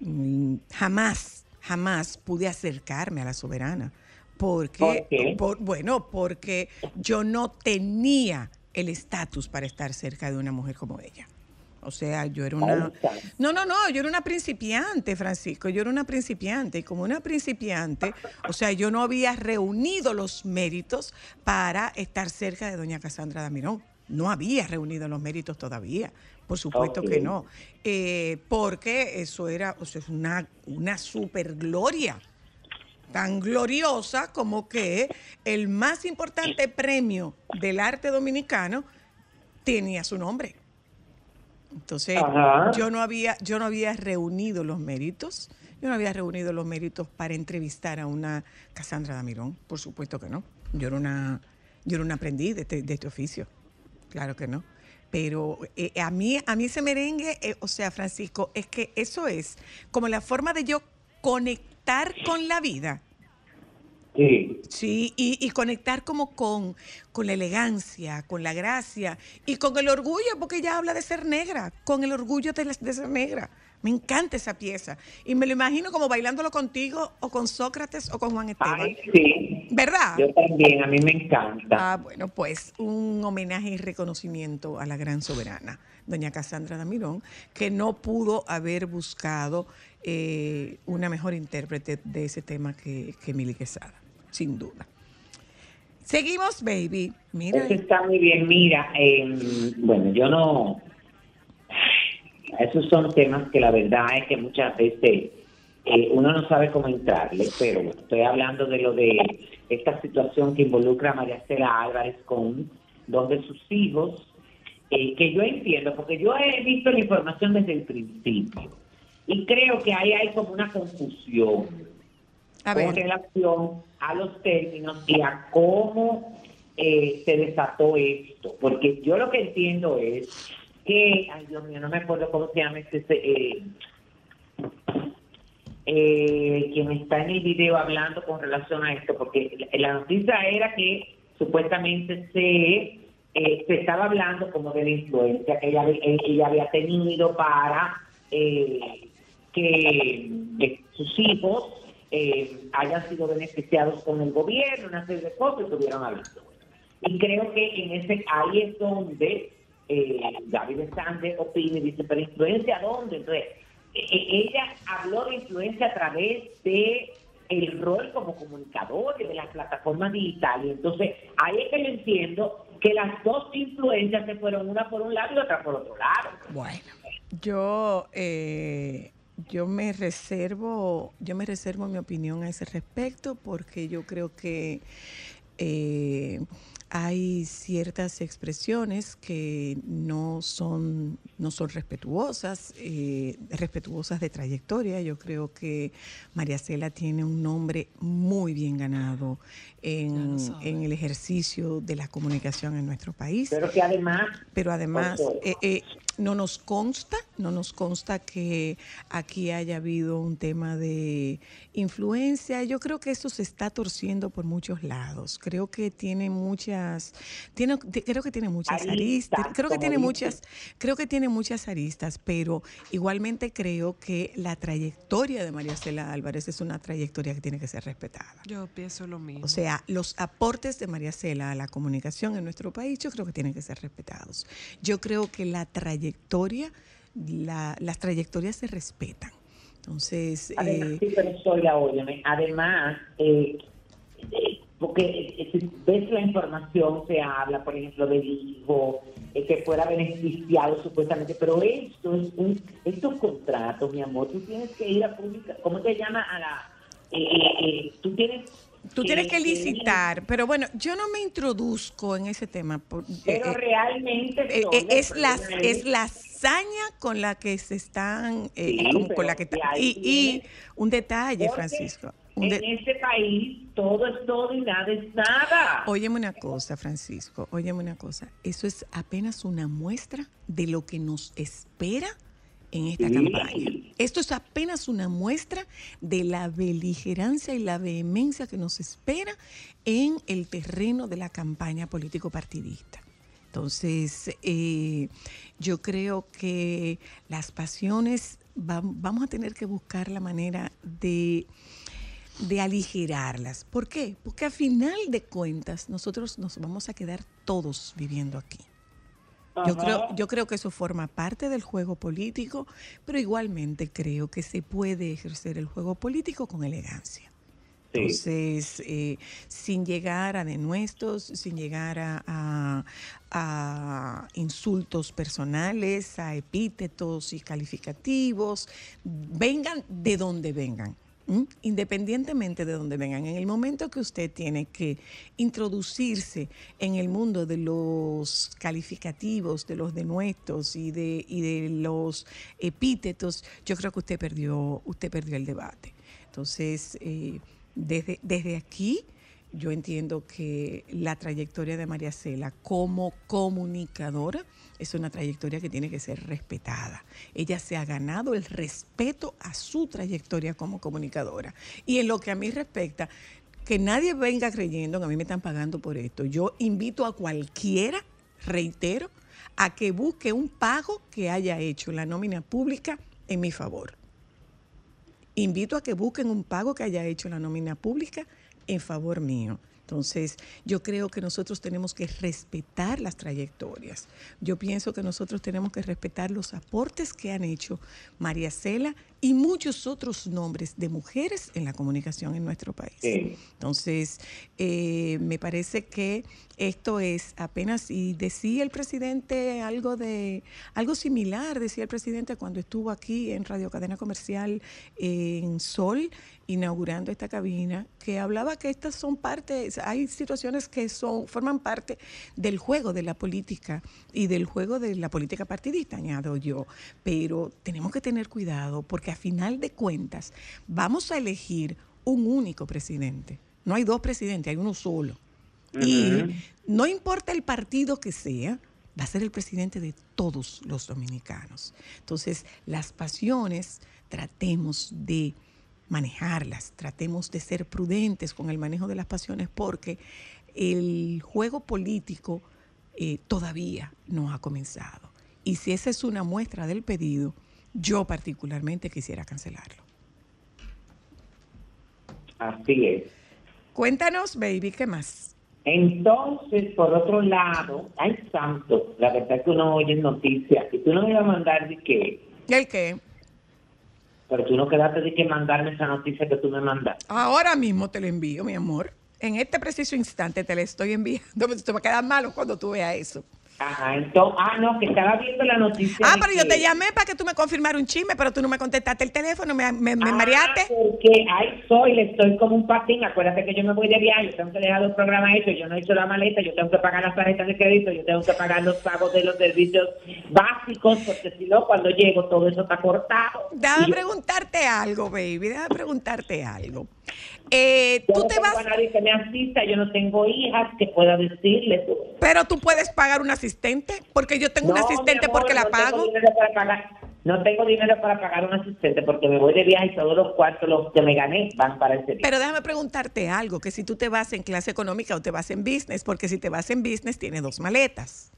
mm, jamás, jamás pude acercarme a la soberana. Porque, ¿Por qué? por- bueno, porque yo no tenía el estatus para estar cerca de una mujer como ella. O sea, yo era una... No, no, no, yo era una principiante, Francisco, yo era una principiante y como una principiante, o sea, yo no había reunido los méritos para estar cerca de doña Cassandra Damirón. No había reunido los méritos todavía, por supuesto que no, Eh, porque eso era, o sea, es una, una super gloria tan gloriosa como que el más importante premio del arte dominicano tenía su nombre. Entonces, Ajá. yo no había, yo no había reunido los méritos, yo no había reunido los méritos para entrevistar a una Cassandra Damirón, por supuesto que no. Yo era una, yo era una aprendiz de este, de este oficio, claro que no. Pero eh, a mí, a mí ese merengue, eh, o sea, Francisco, es que eso es como la forma de yo conectar con la vida. Sí. Sí, y, y conectar como con, con la elegancia, con la gracia y con el orgullo, porque ella habla de ser negra, con el orgullo de, la- de ser negra. Me encanta esa pieza. Y me lo imagino como bailándolo contigo o con Sócrates o con Juan Esteban. Ay, sí. ¿Verdad? Yo también, a mí me encanta. Ah, bueno, pues un homenaje y reconocimiento a la gran soberana, doña Cassandra Damirón, que no pudo haber buscado eh, una mejor intérprete de ese tema que, que Mili Quesada, sin duda. Seguimos, baby. Mira, Eso está muy bien. Mira, eh, bueno, yo no. Esos son temas que la verdad es que muchas veces eh, uno no sabe cómo entrarle, pero estoy hablando de lo de esta situación que involucra a María Estela Álvarez con dos de sus hijos, eh, que yo entiendo, porque yo he visto la información desde el principio y creo que ahí hay como una confusión a con ver, relación a los términos y a cómo eh, se desató esto. Porque yo lo que entiendo es que, ay Dios mío, no me acuerdo cómo se llama este, eh, eh, quien está en el video hablando con relación a esto, porque la, noticia era que supuestamente se, eh, se estaba hablando como de la influencia que ella, eh, ella había tenido para eh, que, que sus hijos eh, hayan sido beneficiados con el gobierno, una serie de cosas que estuvieron hablando. Y creo que en ese ahí es donde eh, David Sánchez opina y dice, pero influencia dónde? Entonces, eh, eh, ella habló de influencia a través de el rol como comunicador y de las plataformas digitales. Entonces, ahí es que yo entiendo que las dos influencias se fueron una por un lado y otra por otro lado. bueno, yo, eh, yo me reservo, yo me reservo mi opinión a ese respecto porque yo creo que eh, hay ciertas expresiones que no son, no son respetuosas, eh, respetuosas de trayectoria. Yo creo que María Cela tiene un nombre muy bien ganado en, en el ejercicio de la comunicación en nuestro país Pero que además pero además eh, eh, no nos consta, no nos consta que aquí haya habido un tema de influencia. Yo creo que eso se está torciendo por muchos lados. Creo que tiene muchas, tiene, creo que tiene muchas aristas, Aristas, creo que tiene muchas, creo que tiene muchas aristas, pero igualmente creo que la trayectoria de María Cela Álvarez es una trayectoria que tiene que ser respetada. Yo pienso lo mismo. O sea, los aportes de María Cela a la comunicación en nuestro país yo creo que tienen que ser respetados. Yo creo que la trayectoria, la- las trayectorias se respetan. Entonces, Además, eh, sí, pero Soya, óyeme, además, eh, eh, porque eh, si ves la información, se habla, por ejemplo, del hijo, eh, que fuera beneficiado supuestamente, pero esto es un, estos contratos, mi amor, tú tienes que ir a pública, ¿cómo te llama? A la, eh, eh, eh, tú tienes tú tienes que licitar, pero bueno, yo no me introduzco en ese tema. por- Pero eh, realmente eh, eh, es la es la hazaña con la que se están eh, Sí, con, con la que y, y un detalle Francisco un En de- este país todo es todo y nada es nada. Óyeme una cosa, Francisco, óyeme una cosa. Eso es apenas una muestra de lo que nos espera en esta campaña. Esto es apenas una muestra de la beligerancia y la vehemencia que nos espera en el terreno de la campaña político-partidista. Entonces, eh, yo creo que las pasiones va- vamos a tener que buscar la manera de de aligerarlas. ¿Por qué? Porque a final de cuentas nosotros nos vamos a quedar todos viviendo aquí. Yo creo, yo creo que eso forma parte del juego político, pero igualmente creo que se puede ejercer el juego político con elegancia. Sí. Entonces, eh, sin llegar a denuestos, sin llegar a, a- a insultos personales, a epítetos y calificativos, vengan de donde vengan. ¿M? Independientemente de donde vengan, en el momento que usted tiene que introducirse en el mundo de los calificativos, de los denuestos y de, y de los epítetos, yo creo que usted perdió, usted perdió el debate. Entonces, eh, desde, desde aquí, yo entiendo que la trayectoria de María Cela como comunicadora es una trayectoria que tiene que ser respetada. Ella se ha ganado el respeto a su trayectoria como comunicadora. Y en lo que a mí respecta, que nadie venga creyendo que a mí me están pagando por esto. Yo invito a cualquiera, reitero, a que busque un pago que haya hecho la nómina pública en mi favor. Invito a que busquen un pago que haya hecho la nómina pública en favor mío. Entonces, yo creo que nosotros tenemos que respetar las trayectorias. Yo pienso que nosotros tenemos que respetar los aportes que han hecho María Cela y muchos otros nombres de mujeres en la comunicación en nuestro país. Sí. Entonces, eh, me parece que esto es apenas, y decía el presidente algo de, algo similar, decía el presidente cuando estuvo aquí en Radio Cadena Comercial eh, en Sol, inaugurando esta cabina, que hablaba que estas son partes, hay situaciones que son, forman parte del juego de la política y del juego de la política partidista, añado yo. Pero tenemos que tener cuidado porque a final de cuentas vamos a elegir un único presidente. No hay dos presidentes, hay uno solo. Y no importa el partido que sea, va a ser el presidente de todos los dominicanos. Entonces, las pasiones tratemos de manejarlas, tratemos de ser prudentes con el manejo de las pasiones porque el juego político eh, todavía no ha comenzado. Y si esa es una muestra del pedido, yo particularmente quisiera cancelarlo. Así es. Cuéntanos, baby, ¿qué más? Entonces, por otro lado, ay santo, la verdad es que uno oye noticias y tú no me ibas a mandar de qué, ¿El qué? pero tú no quedaste de que mandarme esa noticia que tú me mandaste. Ahora mismo te lo envío, mi amor. En este preciso instante te la estoy enviando. Te va a quedar malo cuando tú veas eso. Ajá, entonces, ah, no, que estaba viendo la noticia. Ah, pero yo que- te llamé para que tú me confirmaras un chisme, pero tú no me contestaste el teléfono, me, me, me Ah, mareaste. Porque ay, soy, le estoy como un patín. Acuérdate que yo me voy de viaje, yo tengo que dejar los programas hechos, yo no he hecho la maleta, yo tengo que pagar las tarjetas de crédito, yo tengo que pagar los pagos de los servicios básicos, porque si no, cuando llego todo eso está cortado. Déjame yo- preguntarte algo, baby. Déjame preguntarte algo. Eh, yo tú no te tengo vas, a nadie que me asista, yo no tengo hijas que pueda decirle. pero tú puedes pagar una asistente? Porque yo tengo un No, mi asistente amor, porque la no tengo pago. pagar- no tengo dinero para pagar un asistente porque me voy de viaje y todos los cuartos los que me gané van para ese viaje. Pero déjame preguntarte algo, que si tú te vas en clase económica o te vas en business, porque si te vas en business tienes dos maletas.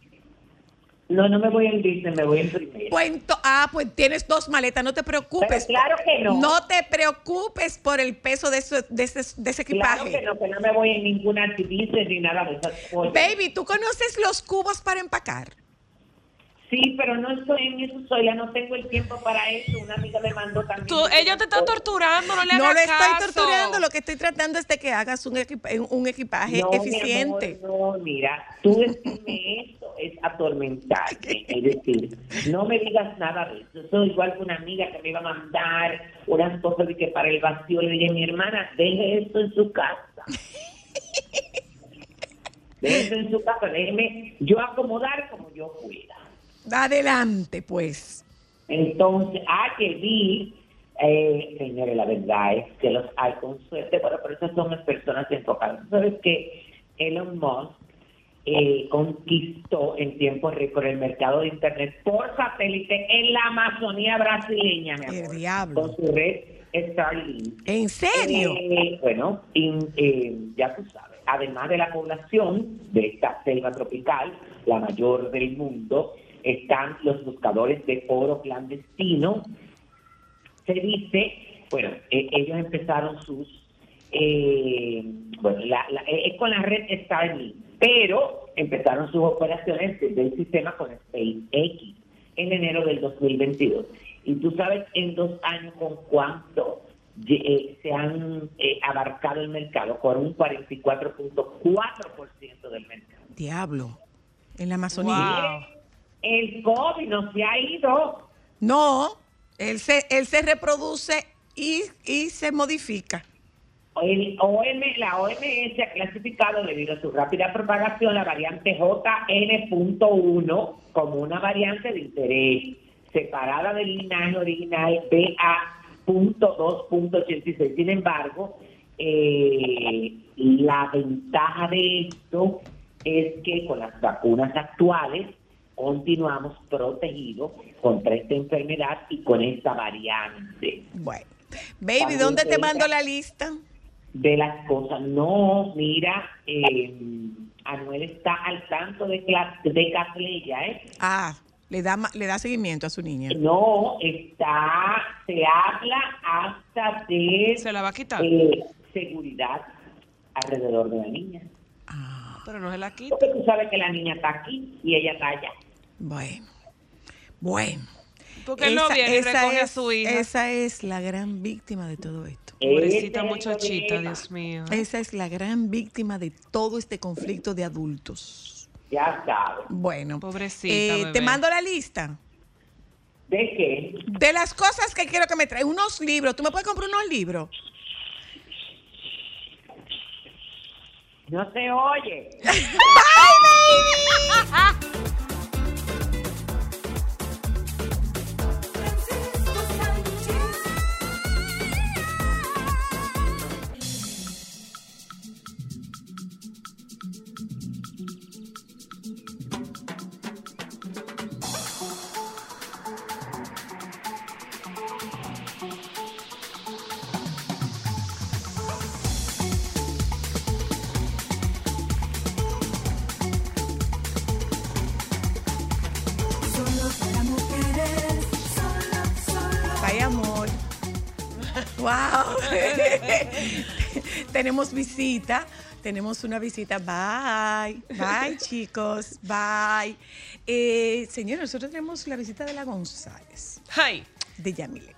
No, no me voy en business, me voy en primera. Pues ento- ah, pues tienes dos maletas, no te preocupes. Pero claro que no. No te preocupes por el peso de, eso- de ese, de ese equipaje. Claro que no, que no me voy en ninguna business ni nada de esas cosas. Baby, ¿tú conoces los cubos para empacar? Sí, pero no estoy en eso, soy, ya no tengo el tiempo para eso. Una amiga me mandó también. Tú, ellos te están torturando, no le No hagas lo estoy caso. torturando, lo que estoy tratando es de que hagas un, equipa- un equipaje No, mi eficiente. amor, no, mira, tú decirme eso es atormentarme. Es decir, no me digas nada de eso. Soy igual que una amiga que me iba a mandar unas cosas de que para el vacío le dije, mi hermana, deje esto en su casa. Deje eso en su casa, déjeme yo acomodar como yo pueda. Adelante, pues. Entonces, ah, que vi, eh, señores, la verdad es que los hay con suerte, bueno, pero esas son las personas enfocadas. Sabes que Elon Musk eh, conquistó en tiempo récord el mercado de Internet por satélite en la Amazonía brasileña, mi El amor, diablo. con su red Starlink. ¿En serio? Eh, bueno, in- eh, ya tú sabes, además de la población de esta selva tropical, la mayor del mundo, están los buscadores de oro clandestino. Se dice, bueno, eh, ellos empezaron sus, eh, bueno, la, la- es con la red Starlink, pero empezaron sus operaciones desde el sistema con SpaceX en enero del 2022. Y tú sabes en dos años con cuánto eh, se han eh, abarcado el mercado, con un 44.4% del mercado. Diablo. En la Amazonía. Wow. El COVID no se ha ido. No, él se, él se reproduce y, y se modifica. El OM, la OMS ha clasificado debido a su rápida propagación la variante JN.1 como una variante de interés, separada del linaje original BA.2.86. Sin embargo, eh, la ventaja de esto es que con las vacunas actuales continuamos protegidos contra esta enfermedad y con esta variante. Bueno. Baby, También ¿dónde te mando la lista? de las cosas. No, mira, eh, Anuel está al tanto de, de Catleya, ¿eh? Ah, le da, ma- le da seguimiento a su niña. No, está, se habla hasta de Se la va a quitar. eh, seguridad alrededor de la niña. Pero no se la quita. Porque tú sabes que la niña está aquí y ella está allá. Bueno, bueno. Porque él no viene y recoge a es, su hija. esa es la gran víctima de todo esto. Pobrecita Ese es el muchachita, problema. Dios mío. Esa es la gran víctima de todo este conflicto de adultos. Ya sabes. Bueno, Pobrecita, eh, bebé. te mando la lista ¿De qué? de las cosas que quiero que me traigas. Unos libros. ¿Tú me puedes comprar unos libros? No se oye. Francisco tenemos visita. Tenemos una visita. Bye. Bye, chicos. Bye. Eh, señor, nosotros tenemos la visita de la González, Ay, de Yamile.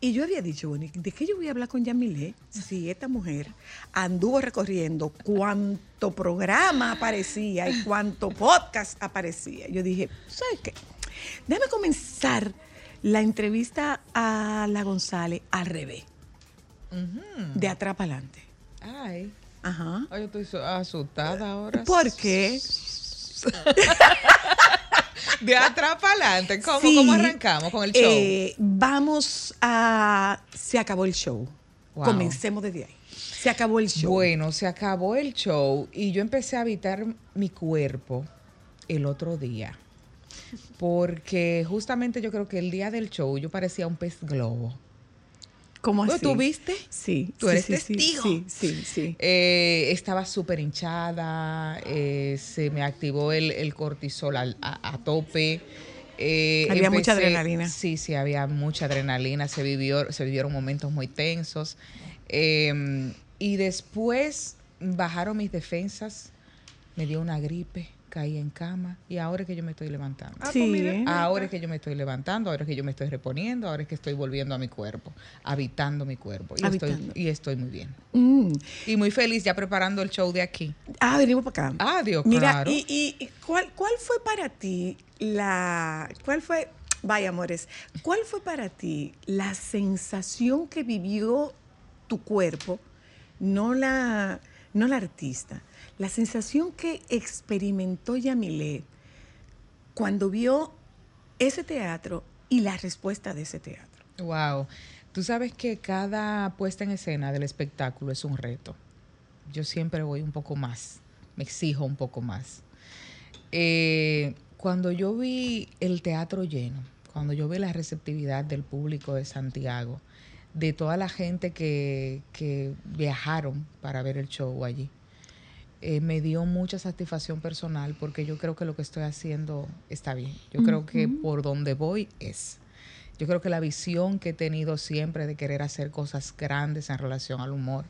Y yo había dicho, bueno, ¿de qué yo voy a hablar con Yamile si esta mujer anduvo recorriendo cuánto programa aparecía y cuánto podcast aparecía? Yo dije, ¿sabes qué? Déjame comenzar la entrevista a la González al revés, de atrás para adelante. Ay, Ajá. ay, yo estoy asustada ahora. ¿Por qué? De atrás para adelante. ¿Cómo, Sí. ¿Cómo arrancamos con el show? Eh, vamos a... Se acabó el show. Wow. Comencemos desde ahí. Se acabó el show. Bueno, se acabó el show y yo empecé a habitar mi cuerpo el otro día. Porque justamente yo creo que el día del show yo parecía un pez globo. ¿Cómo ¿Tú- así? ¿Tú viste? Sí. Tú sí, eres sí, sí, testigo. Sí, sí, sí. Eh, estaba súper hinchada, eh, se me activó el, el cortisol al- a, a tope. eh, Había mucha adrenalina. Sí, sí, había mucha adrenalina, se, vivió, se vivieron momentos muy tensos. eh, y después bajaron mis defensas, me dio una gripe, caí en cama y ahora es que yo me estoy levantando. Ah, Sí, pues. ¿eh? Ahora es que yo me estoy levantando, ahora es que yo me estoy reponiendo, ahora es que estoy volviendo a mi cuerpo, habitando mi cuerpo. Y, estoy, y estoy muy bien. Mm. Y muy feliz ya preparando el show de aquí. Ah, venimos para acá. Ah, Dios, Mira, claro. y, y- y cuál, ¿cuál fue para ti la... ¿Cuál fue... Vaya, amores, ¿cuál fue para ti la sensación que vivió tu cuerpo, no la, no la artista, la sensación que experimentó Yamilet cuando vio ese teatro y la respuesta de ese teatro? Wow. Tú sabes que cada puesta en escena del espectáculo es un reto. Yo siempre voy un poco más, me exijo un poco más. Eh, cuando yo vi el teatro lleno, cuando yo vi la receptividad del público de Santiago, de toda la gente que, que viajaron para ver el show allí, eh, me dio mucha satisfacción personal porque yo creo que lo que estoy haciendo está bien. Yo creo que por donde voy es. Yo creo que la visión que he tenido siempre de querer hacer cosas grandes en relación al humor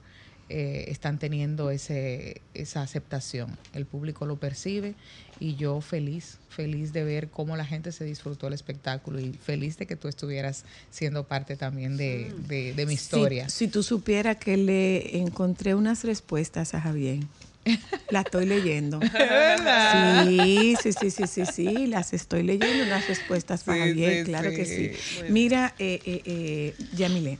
eh, están teniendo ese, esa aceptación. El público lo percibe y yo feliz, feliz de ver cómo la gente se disfrutó el espectáculo y feliz de que tú estuvieras siendo parte también de, de- de mi historia. Si, si tú supieras que le encontré unas respuestas a Javier. La estoy leyendo. Sí, sí, sí, sí, sí, sí, las estoy leyendo, unas respuestas para Sí, sí, claro que sí. sí. Mira, eh, eh, eh, Yamile,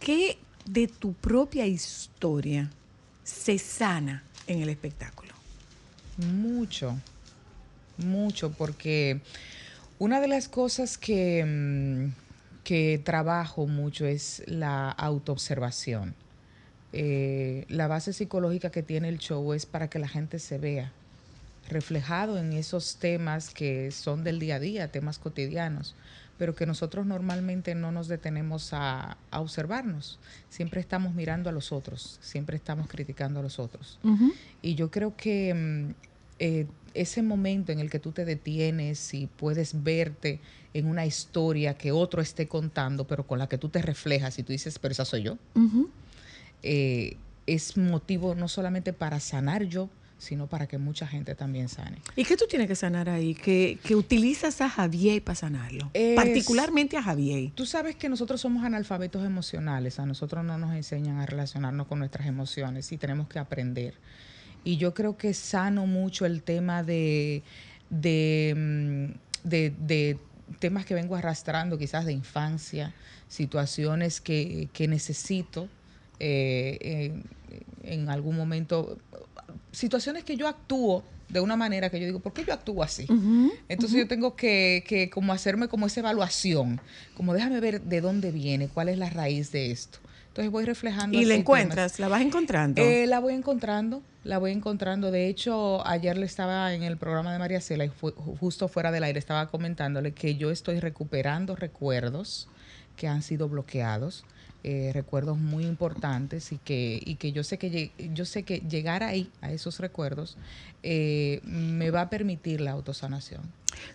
¿qué de tu propia historia se sana en el espectáculo? Mucho, mucho, porque una de las cosas que, mm, que trabajo mucho es la autoobservación. Eh, la base psicológica que tiene el show es para que la gente se vea reflejado en esos temas que son del día a día, temas cotidianos, pero que nosotros normalmente no nos detenemos a, a observarnos. Siempre estamos mirando a los otros, siempre estamos criticando a los otros. Y yo creo que mm, eh, ese momento en el que tú te detienes y puedes verte en una historia que otro esté contando, pero con la que tú te reflejas y tú dices, pero esa soy yo. Eh, es motivo no solamente para sanar yo, sino para que mucha gente también sane. ¿Y qué tú tienes que sanar ahí? Que, que utilizas a Javier para sanarlo. Es- Particularmente a Javier. Tú sabes que nosotros somos analfabetos emocionales, a nosotros no nos enseñan a relacionarnos con nuestras emociones y tenemos que aprender. Y yo creo que sano mucho el tema de, de, mm, de- de temas que vengo arrastrando quizás de infancia, situaciones que, que necesito eh, en, algún momento, situaciones que yo actúo de una manera que yo digo, ¿por qué yo actúo así? Entonces yo tengo que, que como hacerme como esa evaluación, como déjame ver de dónde viene, cuál es la raíz de esto. Entonces voy reflejando. Y la encuentras, la vas encontrando. Eh, la voy encontrando, la voy encontrando. De hecho, ayer le estaba en el programa de María Cela y fue- ju- justo fuera del aire estaba comentándole que yo estoy recuperando recuerdos que han sido bloqueados. Eh, recuerdos muy importantes y que, y que yo sé que yo sé que llegar ahí a esos recuerdos eh, me va a permitir la autosanación.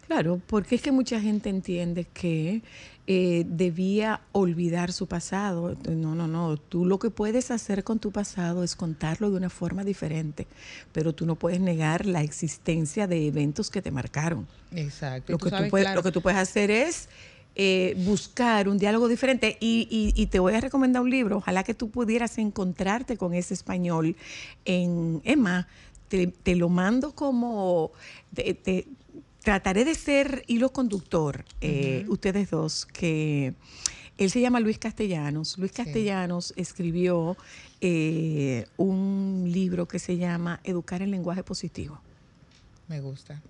Claro, porque es que mucha gente entiende que eh, debía olvidar su pasado. No, no, no. Tú lo que puedes hacer con tu pasado es contarlo de una forma diferente, pero tú no puedes negar la existencia de eventos que te marcaron. Exacto. Lo que, tú sabes, puedes, claro, lo que tú puedes hacer es eh, buscar un diálogo diferente y, y- y te voy a recomendar un libro. Ojalá que tú pudieras encontrarte con ese español en Emma. Te, te lo mando como... te- te- trataré de ser hilo conductor, eh, ustedes dos, que él se llama Luis Castellanos. Luis Castellanos escribió eh, un libro que se llama Educar en lenguaje positivo. me gusta.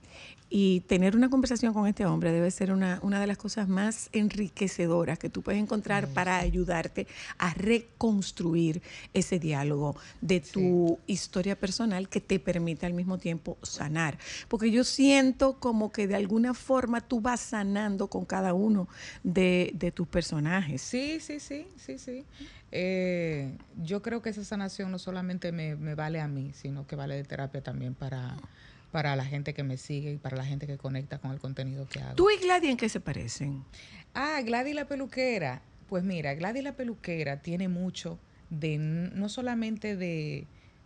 Y tener una conversación con este hombre debe ser una, una de las cosas más enriquecedoras que tú puedes encontrar para ayudarte a reconstruir ese diálogo de tu historia personal que te permite al mismo tiempo sanar. Porque yo siento como que de alguna forma tú vas sanando con cada uno de, de tus personajes. Sí, sí, sí, sí, sí. Eh, yo creo que esa sanación no solamente me, me vale a mí, sino que vale de terapia también para, para la gente que me sigue y para la gente que conecta con el contenido que hago. ¿Tú y Gladys en qué se parecen? Ah, Gladys la peluquera. Pues mira, Gladys la peluquera tiene mucho de no solamente de,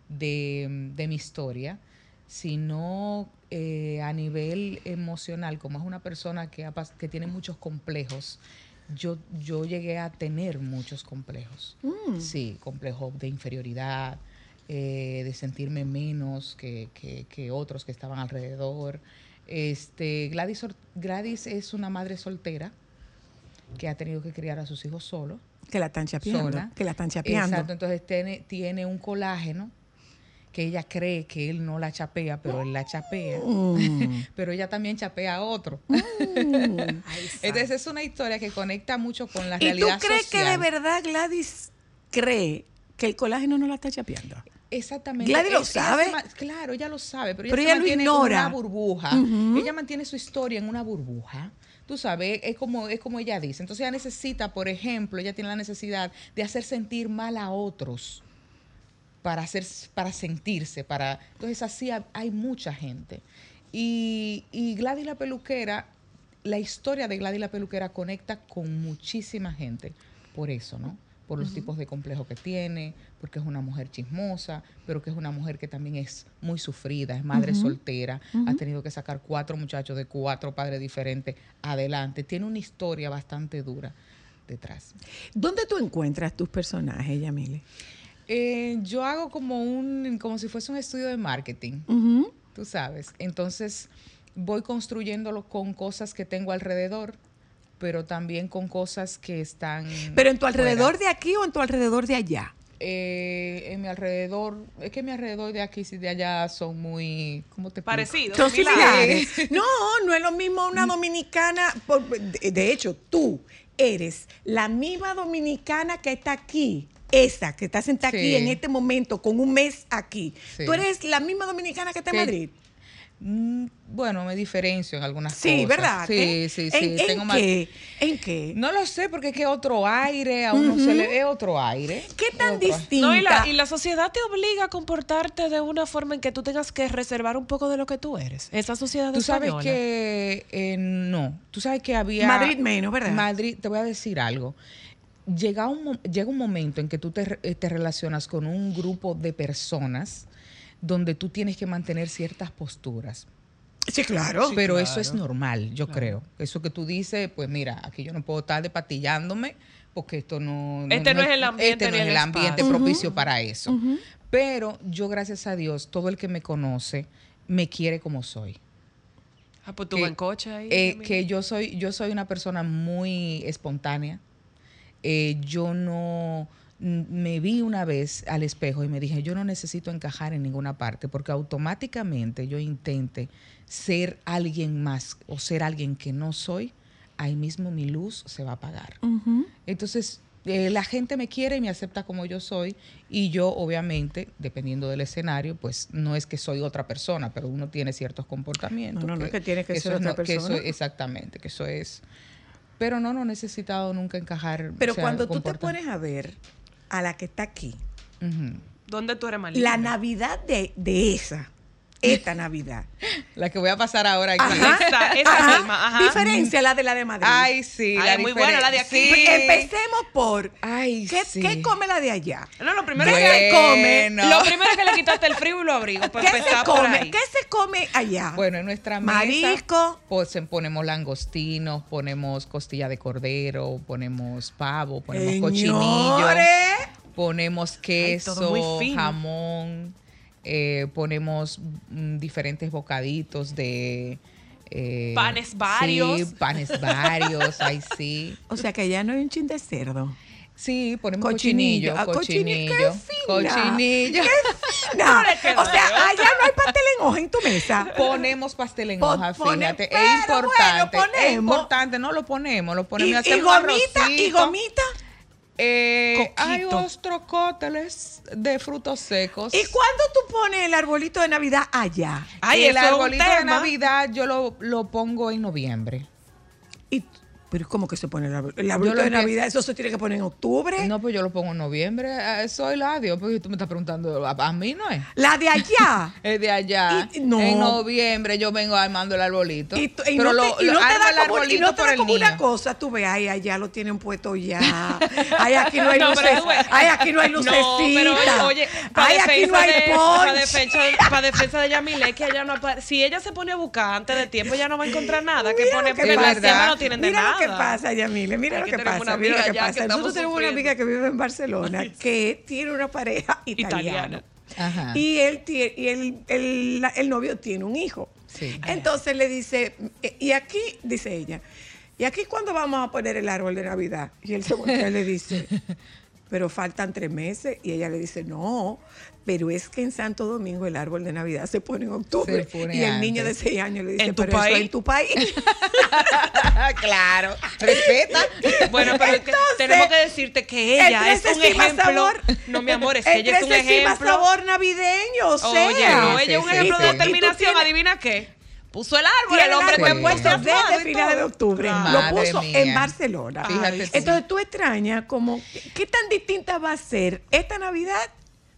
de, de mi historia, sino eh, a nivel emocional, como es una persona que, ha que tiene muchos complejos. Yo, yo llegué a tener muchos complejos. Sí, complejos de inferioridad, eh, de sentirme menos que, que- que otros que estaban alrededor. Este, Gladys, Gladys es una madre soltera que ha tenido que criar a sus hijos solo. Que la están chapeando. sola. Que la están chapeando. Exacto, entonces tiene, tiene un colágeno que ella cree que él no la chapea, pero él la chapea. Mm. pero ella también chapea a otro. Entonces es una historia que conecta mucho con la ¿Y tú realidad crees que de social. verdad Gladys cree que el colágeno no la está chapeando? Exactamente. Gladys lo ella sabe. se claro, ella lo sabe, pero ella, Pero ella lo mantiene ignora. una burbuja. Ella mantiene su historia en una burbuja. Tú sabes, es como, es como ella dice. Entonces ella necesita, por ejemplo, ella tiene la necesidad de hacer sentir mal a otros para hacer, para sentirse, para. Entonces así ha- hay mucha gente. Y, y Gladys la peluquera, la historia de Gladys la peluquera conecta con muchísima gente. Por eso, ¿no? Por los tipos de complejo que tiene, porque es una mujer chismosa, pero que es una mujer que también es muy sufrida, es madre soltera, ha tenido que sacar cuatro muchachos de cuatro padres diferentes adelante. Tiene una historia bastante dura detrás. ¿Dónde tú encuentras tus personajes, Yamile? Eh, yo hago como un, como si fuese un estudio de marketing, tú sabes. Entonces voy construyéndolo con cosas que tengo alrededor, pero también con cosas que están. ¿Pero en tu fuera. alrededor de aquí o en tu alrededor de allá? Eh, en mi alrededor, es que mi alrededor de aquí y de allá son muy, ¿cómo te? Parecidos. Son similares. similares. No, no es lo mismo una dominicana. por- de, de hecho, tú eres la misma dominicana que está aquí. Esa que está sentada aquí en este momento, con un mes aquí. Sí. Tú eres la misma dominicana que está en Madrid. Mm, Bueno, me diferencio en algunas Sí, cosas. ¿verdad? Sí, ¿Eh? sí, sí. ¿En, en qué? ¿En qué? No lo sé, porque es que otro aire, a uno se le ve otro aire. ¿Qué tan Otro- distinta? No, y la, y la sociedad te obliga a comportarte de una forma en que tú tengas que reservar un poco de lo que tú eres. Esa sociedad Tú sabes española. que eh, no, tú sabes que había Madrid menos, ¿verdad? Madrid, te voy a decir algo. Llega un, mo- llega un momento en que tú te, eh, te relacionas con un grupo de personas donde tú tienes que mantener ciertas posturas. Sí, claro. Pero eso es normal, yo creo. Eso que tú dices, pues mira, aquí yo no puedo estar depatillándome porque esto no... Este no es el ambiente Este no es el el ambiente espacio. propicio para eso. Pero yo, gracias a Dios, todo el que me conoce me quiere como soy. Ah, pues tú que- en coche ahí. Eh, que yo soy, yo soy una persona muy espontánea. Eh, yo no me vi una vez al espejo y me dije, yo no necesito encajar en ninguna parte, porque automáticamente yo intente ser alguien más o ser alguien que no soy, ahí mismo mi luz se va a apagar. Entonces, eh, la gente me quiere y me acepta como yo soy y yo obviamente, dependiendo del escenario, pues no es que soy otra persona, pero uno tiene ciertos comportamientos. No, no, no es que tiene que ser otra no- que eso- persona. exactamente, que eso es... Pero no, no he necesitado nunca encajar. Pero o sea, cuando tú te pones a ver a la que está aquí, Ujú. ¿Dónde tú eres más la linda? Navidad de, de esa, esta Navidad. La que voy a pasar ahora aquí. Ajá, Esa- esa ajá, misma, ajá. Diferencia la de la de Madrid. Ay, sí. Ay, la muy diferen- buena la de aquí. Sí. Empecemos por, Ay, ¿qué, sí. qué come la de allá? No, lo primero ¿Qué es se que come? Bueno. Lo primero es que le quitaste el frío y lo abrigo. Para ¿Qué se come? ¿Qué se come allá? Bueno, en nuestra mesa Marisco. pues, ponemos langostinos, ponemos costilla de cordero, ponemos pavo, ponemos cochinillo, Señores. ponemos queso, jamón, eh, ponemos mm, diferentes bocaditos de... eh, Panes varios. Sí, panes varios, ahí sí. O sea que allá no hay un chin de cerdo. Sí, ponemos Cochinillo. cochinillo. Ah, cochinillo, Cochinillo. qué fina. Cochinillo. No, o sea, allá no hay pastel en hoja en tu mesa. Ponemos pastel en Pon- hoja, pone- fíjate. pero es importante. bueno, es ponemos. importante, no lo ponemos, lo Y, ponemos. y hacemos gomita, y arrocito. gomita. Eh, hay Coquito. ostrocóteles de frutos secos. ¿Y cuándo tú pones el arbolito de Navidad allá? Ay, el arbolito de. Navidad yo lo, lo pongo en noviembre. Y, pero ¿cómo que se pone el arbolito? El de Navidad, eso se tiene que poner en octubre. No, pues yo lo pongo en noviembre. Soy Ladio, porque tú me estás preguntando, a, mí no es. La de allá. Es de allá. Y- no. En noviembre yo vengo armando el arbolito. Y, y pero no lo, te, y lo no te da el como, y no te por da el como una cosa, tú ves, ay, allá lo tienen puesto ya. Ay, aquí no hay No, luces. Ay, aquí no hay lucecita. No, pero oye, ay, aquí no hay de, para defensa, de Yamile, que ella no si ella se pone a buscar antes de tiempo, ella no va a encontrar nada que pone porque las no tienen de nada. Que pasa, Yamile, mira lo que pasa, mira lo que pasa. que Nosotros tenemos una amiga que vive en Barcelona que tiene una pareja italiana. Italiana. Ajá. Y él tiene, y el, el, la- el novio tiene un hijo. Sí. Entonces le dice, eh, y aquí, dice ella, ¿y aquí cuándo vamos a poner el árbol de Navidad? Y él se voltea y le dice, pero faltan tres meses. Y ella le dice, no, pero es que en Santo Domingo el árbol de Navidad se pone en octubre. Pone y el niño de seis años le dice, ¿En tu pero eso país? en tu país. claro. Respeta. Bueno, pero es que Entonces, tenemos que decirte que ella el es un ejemplo. sabor- No, mi amor, es que ella es un ejemplo. sabor navideño, o sea. Oye, no, ella es un Sí, ejemplo sí. de determinación. tienes- ¿Adivina qué? Puso el árbol, el el hombre Sí. puesto desde finales de octubre. Madre Lo puso mía. en Barcelona. Fíjate. Entonces tú extrañas como, ¿qué tan distinta va a ser esta Navidad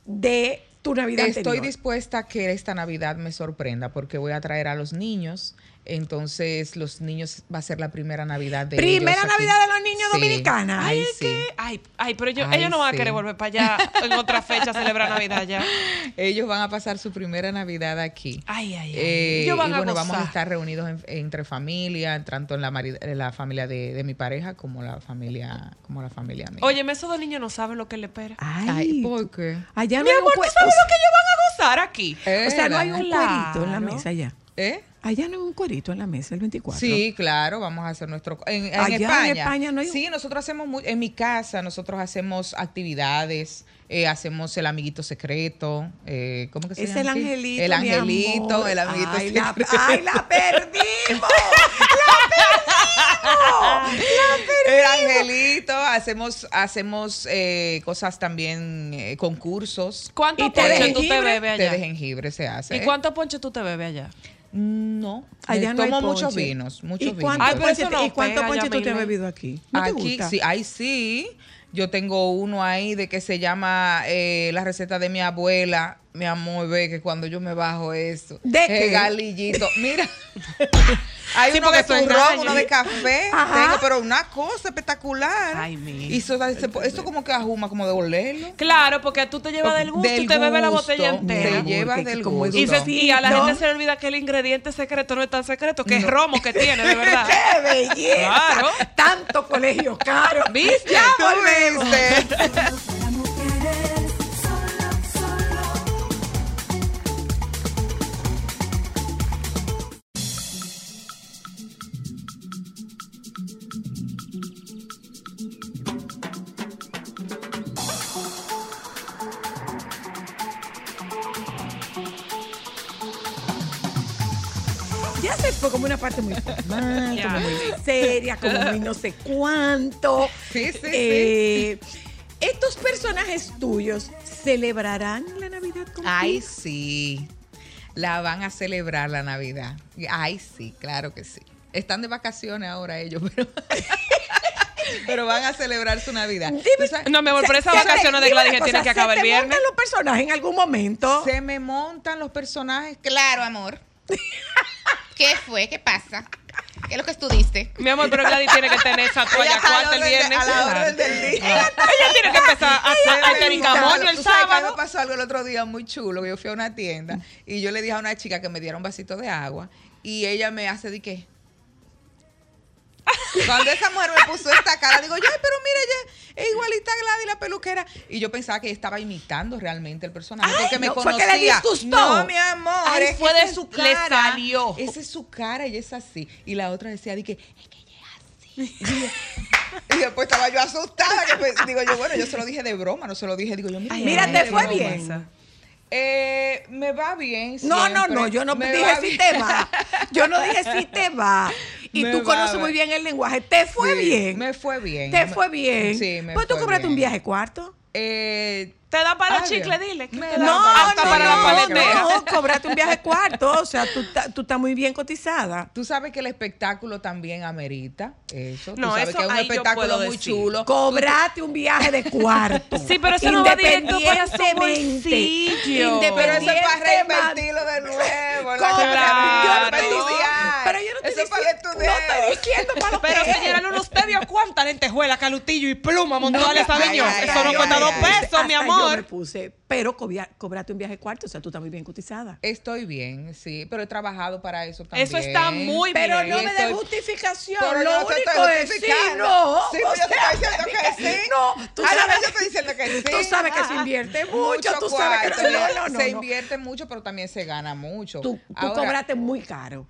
de tu Navidad Estoy anterior? dispuesta a que esta Navidad me sorprenda porque voy a traer a los niños. Entonces, los niños va a ser la primera Navidad de Primera ellos aquí. Navidad de los niños Sí. dominicana. Ay, Ay, sí. que- ay, ay, pero ellos, Ay, ellos no van sí. a querer volver para allá en otra fecha a celebrar Navidad ya. Ellos van a pasar su primera Navidad aquí. Ay, ay, ay. Eh, y a bueno, vamos a estar reunidos en- entre familia, tanto en la, en la familia de, de mi pareja como la familia, como la familia mía. Oye, esos dos niños no saben lo que le espera. Ay, Ay, ¿por qué? allá no Mi un amor, ¿tú sabes lo que ellos van a gozar aquí? O sea, no hay un cuerito en la mesa allá. ¿Eh? Allá no hay un cuerito en la mesa el 24. Sí, claro, vamos a hacer nuestro... En, en Allá en España. España no hay un- Sí, nosotros hacemos... mu- En mi casa, nosotros hacemos actividades, eh, hacemos el amiguito secreto, eh, ¿cómo que se Es llama? el aquí? angelito. El mi angelito, amor. el amiguito ay, la. ¡Ay, la perdimos! El angelito, hacemos, hacemos eh, cosas también, eh, concursos. ¿Cuánto ¿Y té de ponche tú te bebes Té de allá? jengibre se hace. ¿Y cuánto ponche tú te bebes allá? No, Allá no hay tomo muchos vinos, muchos ¿Y vinos. cuánto pero ponche, no ¿y cuánto pega, ponche tú te has bebido aquí? ¿No te Aquí gusta? sí, ay sí. Yo tengo uno ahí de que se llama eh, la receta de mi abuela. Mi amor, ve que cuando yo me bajo eso. ¿De qué? galillito. Mira. Hay Sí, uno porque de turrón, uno de café. Tengo, pero una cosa espectacular. Ay, mira. Y eso, eso como que ajuma, como de olerlo. Claro, porque tú te llevas del gusto y te bebes la botella Te entera. amor, llevas del gusto. Y, se- y a la ¿no? gente se le olvida que el ingrediente secreto no es tan secreto, que es romo que tiene, de verdad. ¡Qué belleza! Claro. Tanto colegio caro. ¿Viste? Ya ¿Tú volvemos. fue como una parte muy formal, como muy seria, como muy no sé cuánto. Sí, sí, Eh, ¿Estos personajes tuyos celebrarán la Navidad contigo? Ay, sí. La van a celebrar la Navidad. Ay, sí, claro que sí. Están de vacaciones ahora ellos, pero, pero van a celebrar su Navidad. Sabes, No, mi amor, pero esas Se- se- vacaciones de Gladys que tienen que acabar ¿se el te viernes. montan los personajes en algún momento? Se me montan los personajes. Claro, amor. ¿Qué fue? ¿Qué pasa? ¿Qué es lo que estuviste? Mi amor, pero Gladys tiene que tener esa toalla cuarta el de- viernes. a la orden del día. Ella tiene que empezar a, a tener camoño el Tú sabes que a mí sábado. me pasó algo el otro día muy chulo, que yo fui a una tienda y yo le dije a una chica que me diera un vasito de agua y ella me hace de qué. Cuando esa mujer me puso esta cara, digo, yo, "Ay, pero mira, ella es igualita a Gladys, la peluquera. Y yo pensaba que ella estaba imitando realmente el personaje, Ay, porque me no, fue que le disgustó. No, mi amor. Ay, es fue de su- le salió. Esa es su cara y es así. Y la otra decía, de que, es que ella es así. Y después estaba yo asustada. Que pues, digo yo, bueno, yo se lo dije de broma, no se lo dije. Digo yo, mira, Mira, no, te fue broma. bien. Eh, me va bien. No, no, no, yo no Me dije si bien. te va. Yo no dije si te va. Y Me tú conoces muy bien el lenguaje. ¿Te fue Sí, bien? Me fue bien. ¿Te fue bien? Sí, me Pues tú cobraste un viaje cuarto. Eh, Te da para los chicles, dile. que te da No, hasta no, para la no, paletera. no, cobraste un viaje cuarto. O sea, tú, tú estás muy bien cotizada. Tú sabes que el espectáculo también amerita eso. No, Tú sabes eso que es un espectáculo muy decir. chulo. Cobraste un viaje de cuarto. Sí, pero eso no va directo para su bolsillo. Pero eso es para reinvertirlo de nuevo. la Cobra. pero yo no estoy Eso es para estudiar. no estoy diciendo para lo Pero señora Luna, ¿usted vio cuánta lentejuela, calutillo y pluma montó esa señor? ay, Eso no ay, cuesta ay, dos ay. pesos, mi Yo me puse, pero cobia- cobraste un viaje cuarto, o sea, tú estás muy bien cotizada. Estoy bien, sí, pero he trabajado para eso también. Eso está muy Pero bien. no Y me des justificación. Pero lo no te único estoy es sí, no. Sí, o pues yo te sea, estoy diciendo que sí. No, tú A la vez sabes, yo estoy diciendo que sí. tú sabes que se invierte mucho, tú sabes que no, no, no, no, Se no. invierte mucho, pero también se gana mucho. Tú, tú Ahora- cobraste muy caro.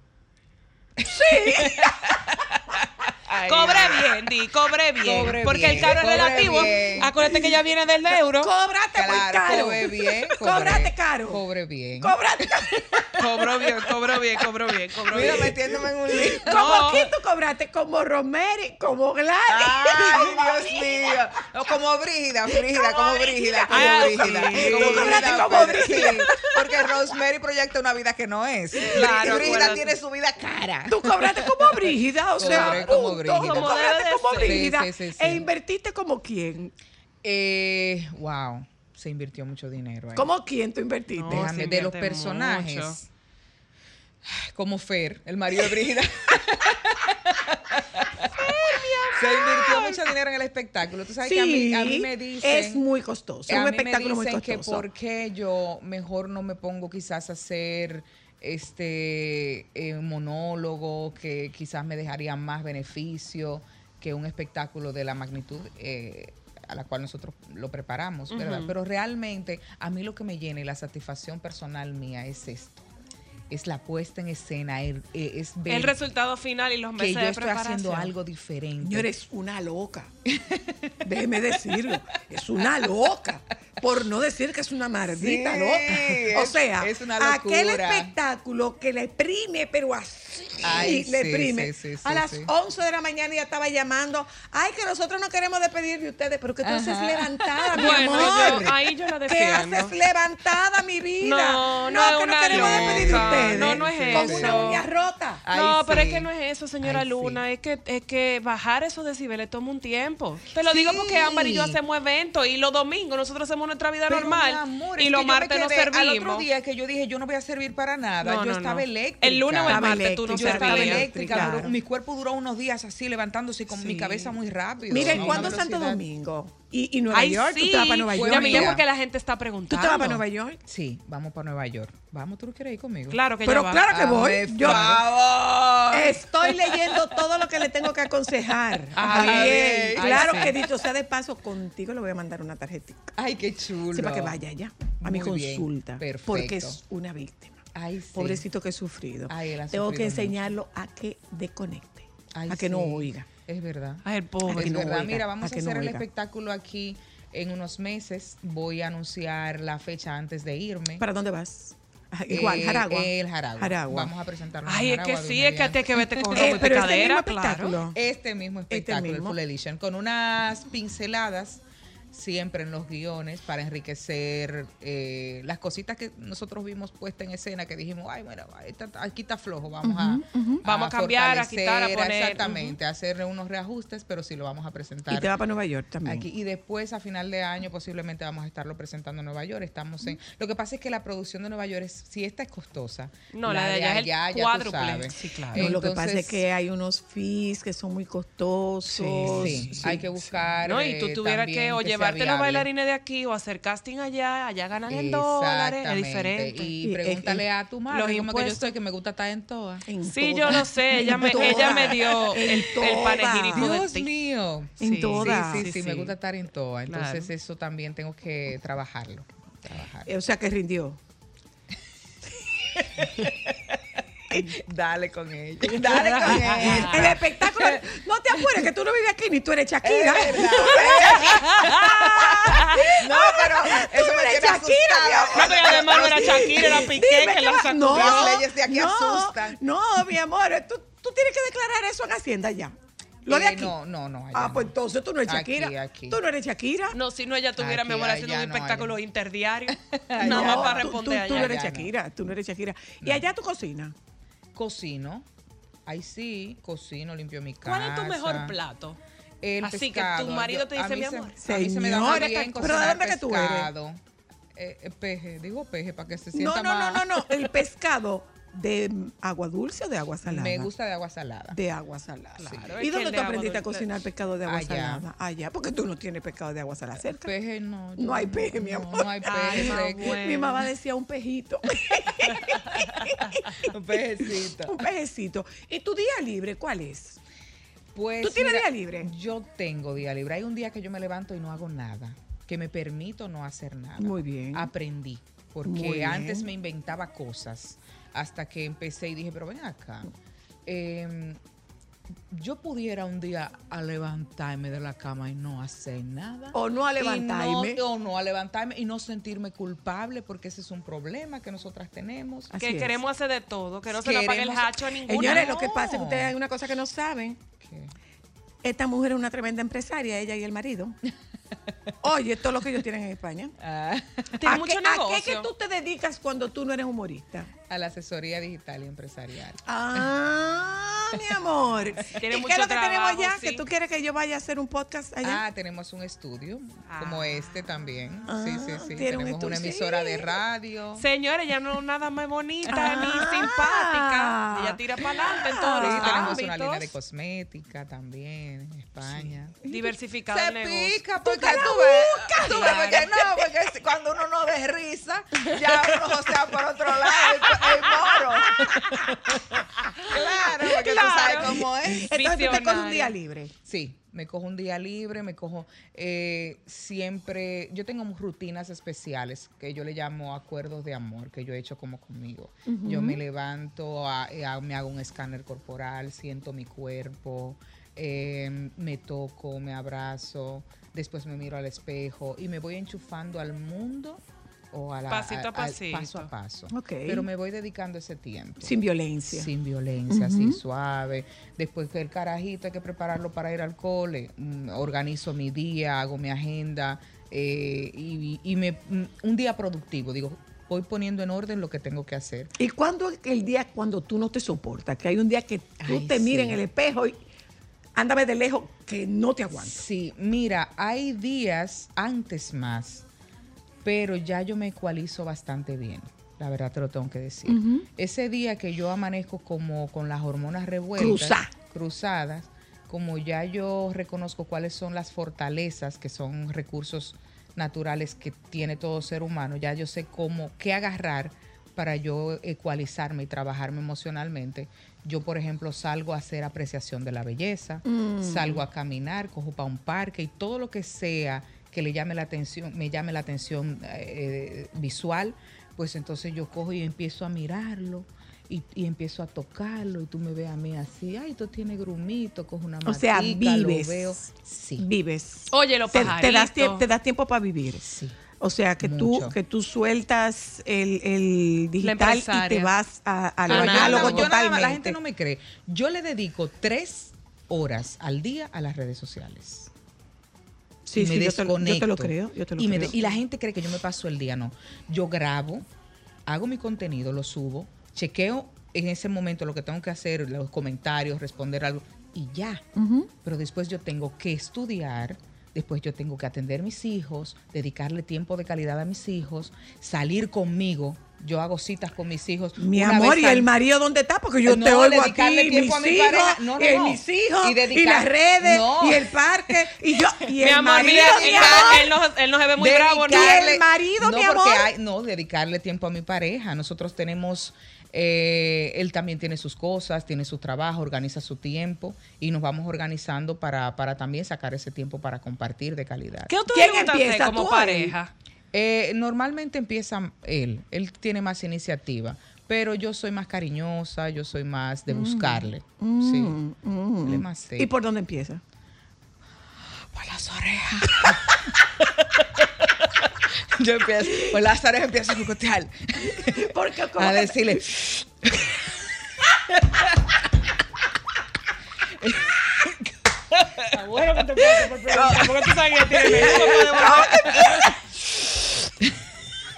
Ay, Cobre bien, Di, cobre bien. Cobre porque bien, el caro es relativo. bien. Acuérdate que ya viene del euro. Cobraste muy Claro, caro. cobre bien. cobre- Cobraste caro. Cobre bien. Cobraste caro. Cobró bien, cobró bien, cobró bien, cobró Mira, bien. metiéndome en un lío. ¿Cómo No. tú cobraste? Como Romery, como Gladys. Ay, Dios mío. O como Brígida, Brígida, como Brígida, como Brígida. sí. Como Brígida, como Brígida. sí, Porque Rosemary proyecta una vida que no es. Claro, Brígida acuérdate. tiene su vida cara. Tú cobraste como Brígida, o sea, como Brígida. Tú Como debe de ser. Sí, sí, sí, sí. E invertiste como quién. Eh, wow, se invirtió mucho dinero ahí. ¿Como quién tú invertiste? No, Déjame, de los personajes. mucho. Como Fer, el marido de Brígida. Se invirtió mucho dinero en el espectáculo. Tú sabes que a mí, a mí me dicen. es muy costoso, es a un mí me espectáculo muy dicen que costoso. por qué yo mejor no me pongo quizás a hacer este eh, monólogo que quizás me dejaría más beneficio que un espectáculo de la magnitud eh, a la cual nosotros lo preparamos, ¿verdad? Pero realmente a mí lo que me llena y la satisfacción personal mía es esto. Es la puesta en escena, el- eh, es ver El resultado final y los que meses yo de estoy haciendo algo diferente. Señor, es una loca. Déjeme decirlo. Es una loca. Por no decir que es una maldita Sí, loca. O sea, es una aquel espectáculo que le exprime, pero así Ay, le sí, sí, a sí, las sí. 11 de la mañana ya estaba llamando. Ay, que nosotros no queremos despedir de ustedes, pero que tú haces levantada, mi Bueno, amor. yo- ahí yo la ¿Qué defiendo. haces levantada, mi vida? No, no es que no queremos loca. despedir de ustedes. No, no es Con una eso. uña rota. Ay, no, pero es que no es eso, señora Ay, sí. Luna. Es que es que bajar esos decibeles toma un tiempo. Te lo digo porque. Ámbar y yo hacemos eventos y los domingos nosotros hacemos nuestra vida Pero, normal mi amor, y los martes nos quedé Al otro servimos. día que yo dije, yo no voy a servir para nada, No, yo no, estaba no. eléctrica. El lunes o el Estaba martes tú no eléctrica, Yo estaba eléctrica, Claro. duró- mi cuerpo duró unos días así levantándose con mi cabeza muy rápido. Miren, ¿cuándo es Santo. Domingo? ¿Y, y Nueva Ay, York? sí. ¿Tú te vas para Nueva York? Ya miré Mira. porque la gente está ¿Tú preguntando. te vas para Nueva York? Sí, vamos para Nueva York. Vamos, ¿tú no quieres ir conmigo? Claro que Pero ya va. claro que voy. Hazme Yo favor. estoy leyendo todo lo que le tengo que aconsejar. Ah, Bien. bien. Claro Ay, sí. que dicho sea de paso, contigo le voy a mandar una tarjetita. Ay, qué chulo. Sí, para que vaya ya a mi Muy bien, consulta. perfecto. Porque es una víctima. Ay, sí. Pobrecito que he sufrido. Ay, él ha tengo que enseñarlo a que desconecte. Ay, a que no oiga. Es verdad. Ay, el pobre. Es no verdad. oiga, Mira, vamos a a, que no hacer el oiga. espectáculo aquí en unos meses. Voy a anunciar la fecha antes de irme. ¿Para dónde vas? Ah, Igual, Eh, Jaragua. El Jaragua. Jaragua. Vamos a presentarlo. Ay, en es que sí, es que te que vete con Eh, ropa y pero este mismo claro. espectáculo. Este mismo espectáculo, mismo. el Full Edition, con unas pinceladas siempre en los guiones para enriquecer eh, las cositas que nosotros vimos puestas en escena que dijimos, ay, bueno, aquí está flojo, vamos a, Vamos a cambiar, a quitar, a poner, Exactamente, a hacerle unos reajustes, pero sí lo vamos a presentar. Y te va para Nueva York también. Aquí, y después a final de año posiblemente vamos a estarlo presentando en Nueva York. Estamos en. Lo que pasa es que la producción de Nueva York es, si esta es costosa, No, la de allá es el ya tú cuádruple. sabes. Sí, claro. No, lo que pasa es que hay unos fees que son muy costosos. Sí, hay que buscar. No, y tú eh, tuvieras que o sea llevarte los viable. bailarines de aquí o hacer casting allá, allá ganan en dólares, es diferente. Y Y, pregúntale a tu madre, los como que yo impuestos. soy, que me gusta estar en toa. En Sí, todas. yo lo sé, ella me, ella me todas. dio el, el todas. panegírico de Dios ti. mío. En Sí, todas. Sí, sí, sí, Sí, me gusta estar en toa. Entonces Claro. eso también tengo que trabajarlo. trabajarlo. O sea que rindió. Dale con ella. Dale con ella. El espectáculo. No te apures que tú no vives aquí ni tú eres Shakira. No, pero eso me eres tiene Shakira, mi asustada. amor. No, pero además no era Shakira, era Piqué Dime que la sacudió. Las leyes de aquí no, asustan. No, mi amor, tú, tú tienes que declarar eso en Hacienda ya. Lo de Eh, aquí. No, no, no. allá ah, no. pues entonces tú no eres Aquí, Shakira. aquí. Tú no eres Shakira. No, si no ella tuviera Aquí, amor haciendo allá un no, espectáculo allá. interdiario. Allá Nada más no. para tú, tú- responder tú no allá. eres Allá no. Shakira, tú no eres Shakira. Y allá tú cocinas. Cocino. Ahí sí, cocino, limpio mi casa. ¿Cuál es tu mejor plato? El Así que pescado. tu marido te dice, mi se- amor. A mí se me da muy pero ¿de dónde que tú eres? Eh, eh, peje, digo peje para que se No, sienta no, no, más. no, no. El pescado de agua dulce o de agua salada. Me gusta de agua salada. De agua salada. Claro, ¿Y dónde tú aprendiste a cocinar pescado de agua Allá. salada? Allá, porque tú no tienes pescado de agua salada cerca. Peje no. No hay peje, mi amor. No hay Ay, peje. bueno. Mi mamá decía un pejito. Un pejecito. un pejecito. ¿Y tu día libre cuál es? Pues, ¿Tú tienes mira, día libre? Yo tengo día libre. Hay un día que yo me levanto y no hago nada, que me permito no hacer nada. Muy bien. Aprendí, porque antes me inventaba cosas hasta que empecé y dije, pero ven acá. em, yo pudiera un día a levantarme de la cama y no hacer nada. O no a Y levantarme. no- o no a levantarme y no sentirme culpable porque ese es un problema que nosotras tenemos. Así que es. queremos hacer de todo, que no se nos apague el hacho a ninguna. Señores, no. lo que pasa es que ustedes hay una cosa que no saben. Esta mujer es una tremenda empresaria, ella y el marido. Oye, todo lo que ellos tienen en España. ah, ¿A mucho qué, ¿A qué que tú te dedicas cuando tú no eres humorista? a la asesoría digital y empresarial. Ah, mi amor. ¿Y Tiene qué es lo que tenemos allá? sí. ¿Que tú quieres que yo vaya a hacer un podcast allá? Ah, tenemos un estudio como Ah. este también. Ah, sí, sí, sí. tiene un Tenemos una emisora sí. de radio. Señores, ella no es nada más bonita Ah. ni simpática. Ella tira para adelante en todos Sí, los tenemos ámbitos. una línea de cosmética también en España. Diversificado Se el negocio. pica porque tú ves, buscas. tú ves, porque no, porque cuando uno no ve risa, ya uno josea por otro lado, el, el moro. claro, porque tú sabes Claro. cómo es. Entonces tú te coges un día libre. Sí, me cojo un día libre, me cojo eh, siempre, yo tengo rutinas especiales que yo le llamo acuerdos de amor, que yo he hecho como conmigo. Yo me levanto, a- eh, a- me hago un escáner corporal, siento mi cuerpo, eh, me toco, me abrazo, después me miro al espejo y me voy enchufando al mundo o a la, Pasito a pasito. paso a paso. Ok. Pero me voy dedicando ese tiempo. Sin violencia. Sin violencia, así suave. Después que el carajito hay que prepararlo para ir al cole, mm, organizo mi día, hago mi agenda eh, y, y me, mm, un día productivo. Digo, voy poniendo en orden lo que tengo que hacer. ¿Y cuándo es el día cuando tú no te soportas? Que hay un día que tú Ay, te miras sí. en el espejo y ándame de lejos que no te aguanto. Sí, mira, hay días antes más, pero ya yo me ecualizo bastante bien. La verdad te lo tengo que decir. Ese día que yo amanezco como con las hormonas revueltas, cruzadas, como ya yo reconozco cuáles son las fortalezas, que son recursos naturales que tiene todo ser humano, ya yo sé cómo, qué agarrar para yo ecualizarme y trabajarme emocionalmente. Yo, por ejemplo, salgo a hacer apreciación de la belleza, salgo a caminar, cojo para un parque y todo lo que sea que le llame la atención, me llame la atención eh, visual, pues entonces yo cojo y empiezo a mirarlo y, y empiezo a tocarlo y tú me ves a mí así, ay, tú tienes grumito, cojo una O sea, matica, lo vives. veo. Sí, Vives. Oye, los te, te das, te das tiempo para vivir. sí. O sea, que Mucho. tú que tú sueltas el, el digital y te vas a, a lo Ah, Yo análogo nada- yo nada más- totalmente. la gente no me cree. Yo le dedico tres horas al día a las redes sociales. Sí, y sí, me yo te, lo, yo te lo desconecto. creo. Yo te lo y, creo. y la gente cree que yo me paso el día, no. Yo grabo, hago mi contenido, lo subo, chequeo en ese momento lo que tengo que hacer, los comentarios, responder algo, y ya. Pero después yo tengo que estudiar, después yo tengo que atender mis hijos, dedicarle tiempo de calidad a mis hijos, salir conmigo. Yo hago citas con mis hijos. Mi una amor, vez ¿y al- el marido dónde está? Porque yo No, te oigo dedicarle aquí, tiempo mis a mi hijos, pareja. No, no, y no. mis hijos, Y y, dedicar- las redes, No. y el parque, y yo, y Mi el amor, marido, mi amor. él no, él no se ve muy bravo, ¿no? Dedicarle- el marido, no, mi amor. hay- no, dedicarle tiempo a mi pareja. Nosotros tenemos, eh, él también tiene sus cosas, tiene su trabajo, organiza su tiempo y nos vamos organizando para, para también sacar ese tiempo para compartir de calidad. ¿Qué ¿Quién empieza, como tú él? Eh, normalmente empieza él, él tiene más iniciativa, Pero yo soy más cariñosa, yo soy más de buscarle. Mm, sí. mm. Él es más. ¿Y por dónde empieza? Por las orejas. yo empiezo, por las orejas empiezo a cocotear. Porque A decirle, Está bueno que te por porque tú sabes que tiene.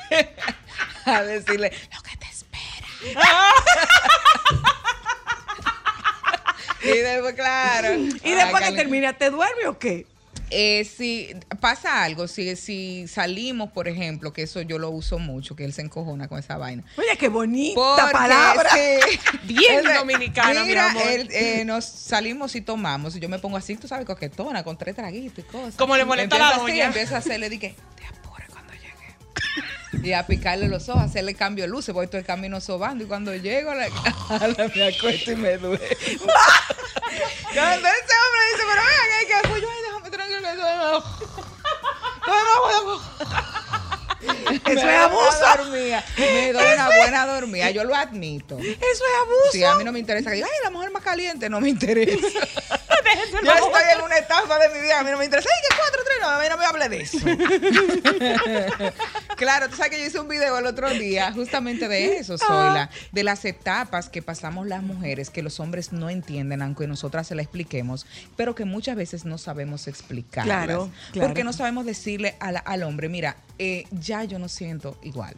a decirle, lo que te espera. y después, claro. ¿Y después que termina, te duerme o qué? Eh, si pasa algo, si, si salimos, por ejemplo, que eso yo lo uso mucho, que él se encojona con esa vaina. Oye, qué bonita Porque, palabra. sí. Bien dominicana, mi mira, amor. él, eh, nos salimos y tomamos. Y yo me pongo así, tú sabes, coquetona, con tres traguitos y cosas. Como le molesta la así, doña. Empieza a hacerle, dije, Y a picarle los ojos, hacerle cambio de luces, voy todo el camino sobando. Y cuando llego a la casa, me acuesto y me duele. Cuando ese hombre dice, pero venga, ¿qué fue? Yo, ay, déjame tranquilo. que Eso Me es abuso. da dormida. Me doy una buena dormida, yo lo admito. Eso es abuso. Sí, a mí no me interesa que diga, ay, la mujer más caliente, no me interesa. Yo estoy en una etapa de mi vida, a mí no me interesa, ay, que cuatro, tres, no, a mí no me hable de eso. Claro, tú sabes que yo hice un video el otro día justamente de eso, Zoila, de las etapas que pasamos las mujeres, que los hombres no entienden, aunque nosotras se la expliquemos, pero que muchas veces no sabemos explicar. Claro, claro. Porque no sabemos decirle a la- al hombre, mira, eh, ya yo no siento igual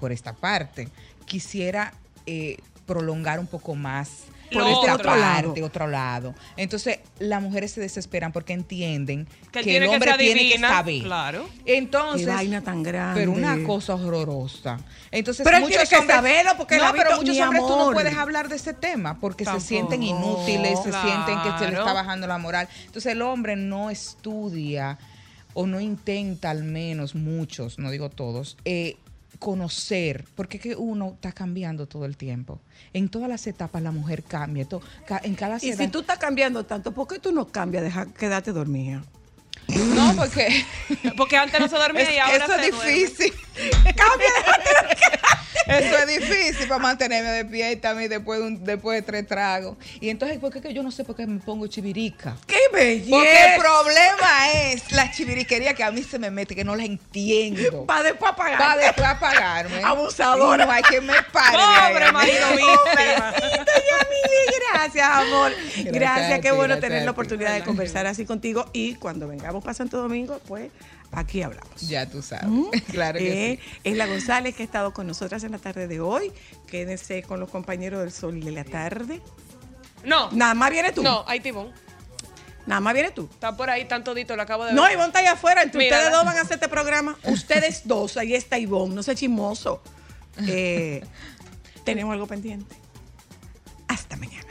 por esta parte. Quisiera eh, prolongar un poco más por Lo esta otro. parte, otro lado. Entonces, las mujeres se desesperan porque entienden Que el que hombre tiene que saber. claro. Entonces, Qué vaina tan grande. pero una cosa horrorosa. Entonces, Pero muchos tiene que hombres, saberlo porque no, pero muchos hombres tú no puedes hablar de ese tema porque Tampoco. se sienten inútiles, se sienten que se le está bajando la moral. Entonces, el hombre no estudia o no intenta al menos muchos, no digo todos, eh, conocer, porque es que uno está cambiando todo el tiempo. En todas las etapas la mujer cambia, en cada Y si tú estás cambiando tanto, ¿por qué tú no cambias? Deja quedarte dormida. no, porque Porque antes no se dormía Es- y ahora eso se es duerme. Eso es difícil para mantenerme despierta a mí después de, un- después de tres tragos. Y entonces, ¿por qué que yo no sé por qué me pongo chivirica? ¡Qué belleza! Porque el problema es la chiviriquería que a mí se me mete, que no la entiendo. Para después apagar. Para después apagarme. Abusadora. Y no hay que me pare. Pobre marido víctima. Gracias, amor. Gracias, qué bueno gracias tener la oportunidad de conversar así contigo y cuando vengamos para Santo Domingo, pues aquí hablamos. Ya tú sabes. ¿Mm? Claro que Eh, sí. Es la González que ha estado con nosotras en la tarde de hoy. Quédense con los compañeros del sol de la tarde. No, Nada más viene tú. no, hay Tibón. Nada más viene tú. Está por ahí, tan todito, lo acabo de No, ver. Ivonne está allá afuera. Entre Mírala. ustedes dos van a hacer este programa. Ustedes dos. Ahí está Ivonne. No sé chismoso. Eh, tenemos algo pendiente. Hasta mañana.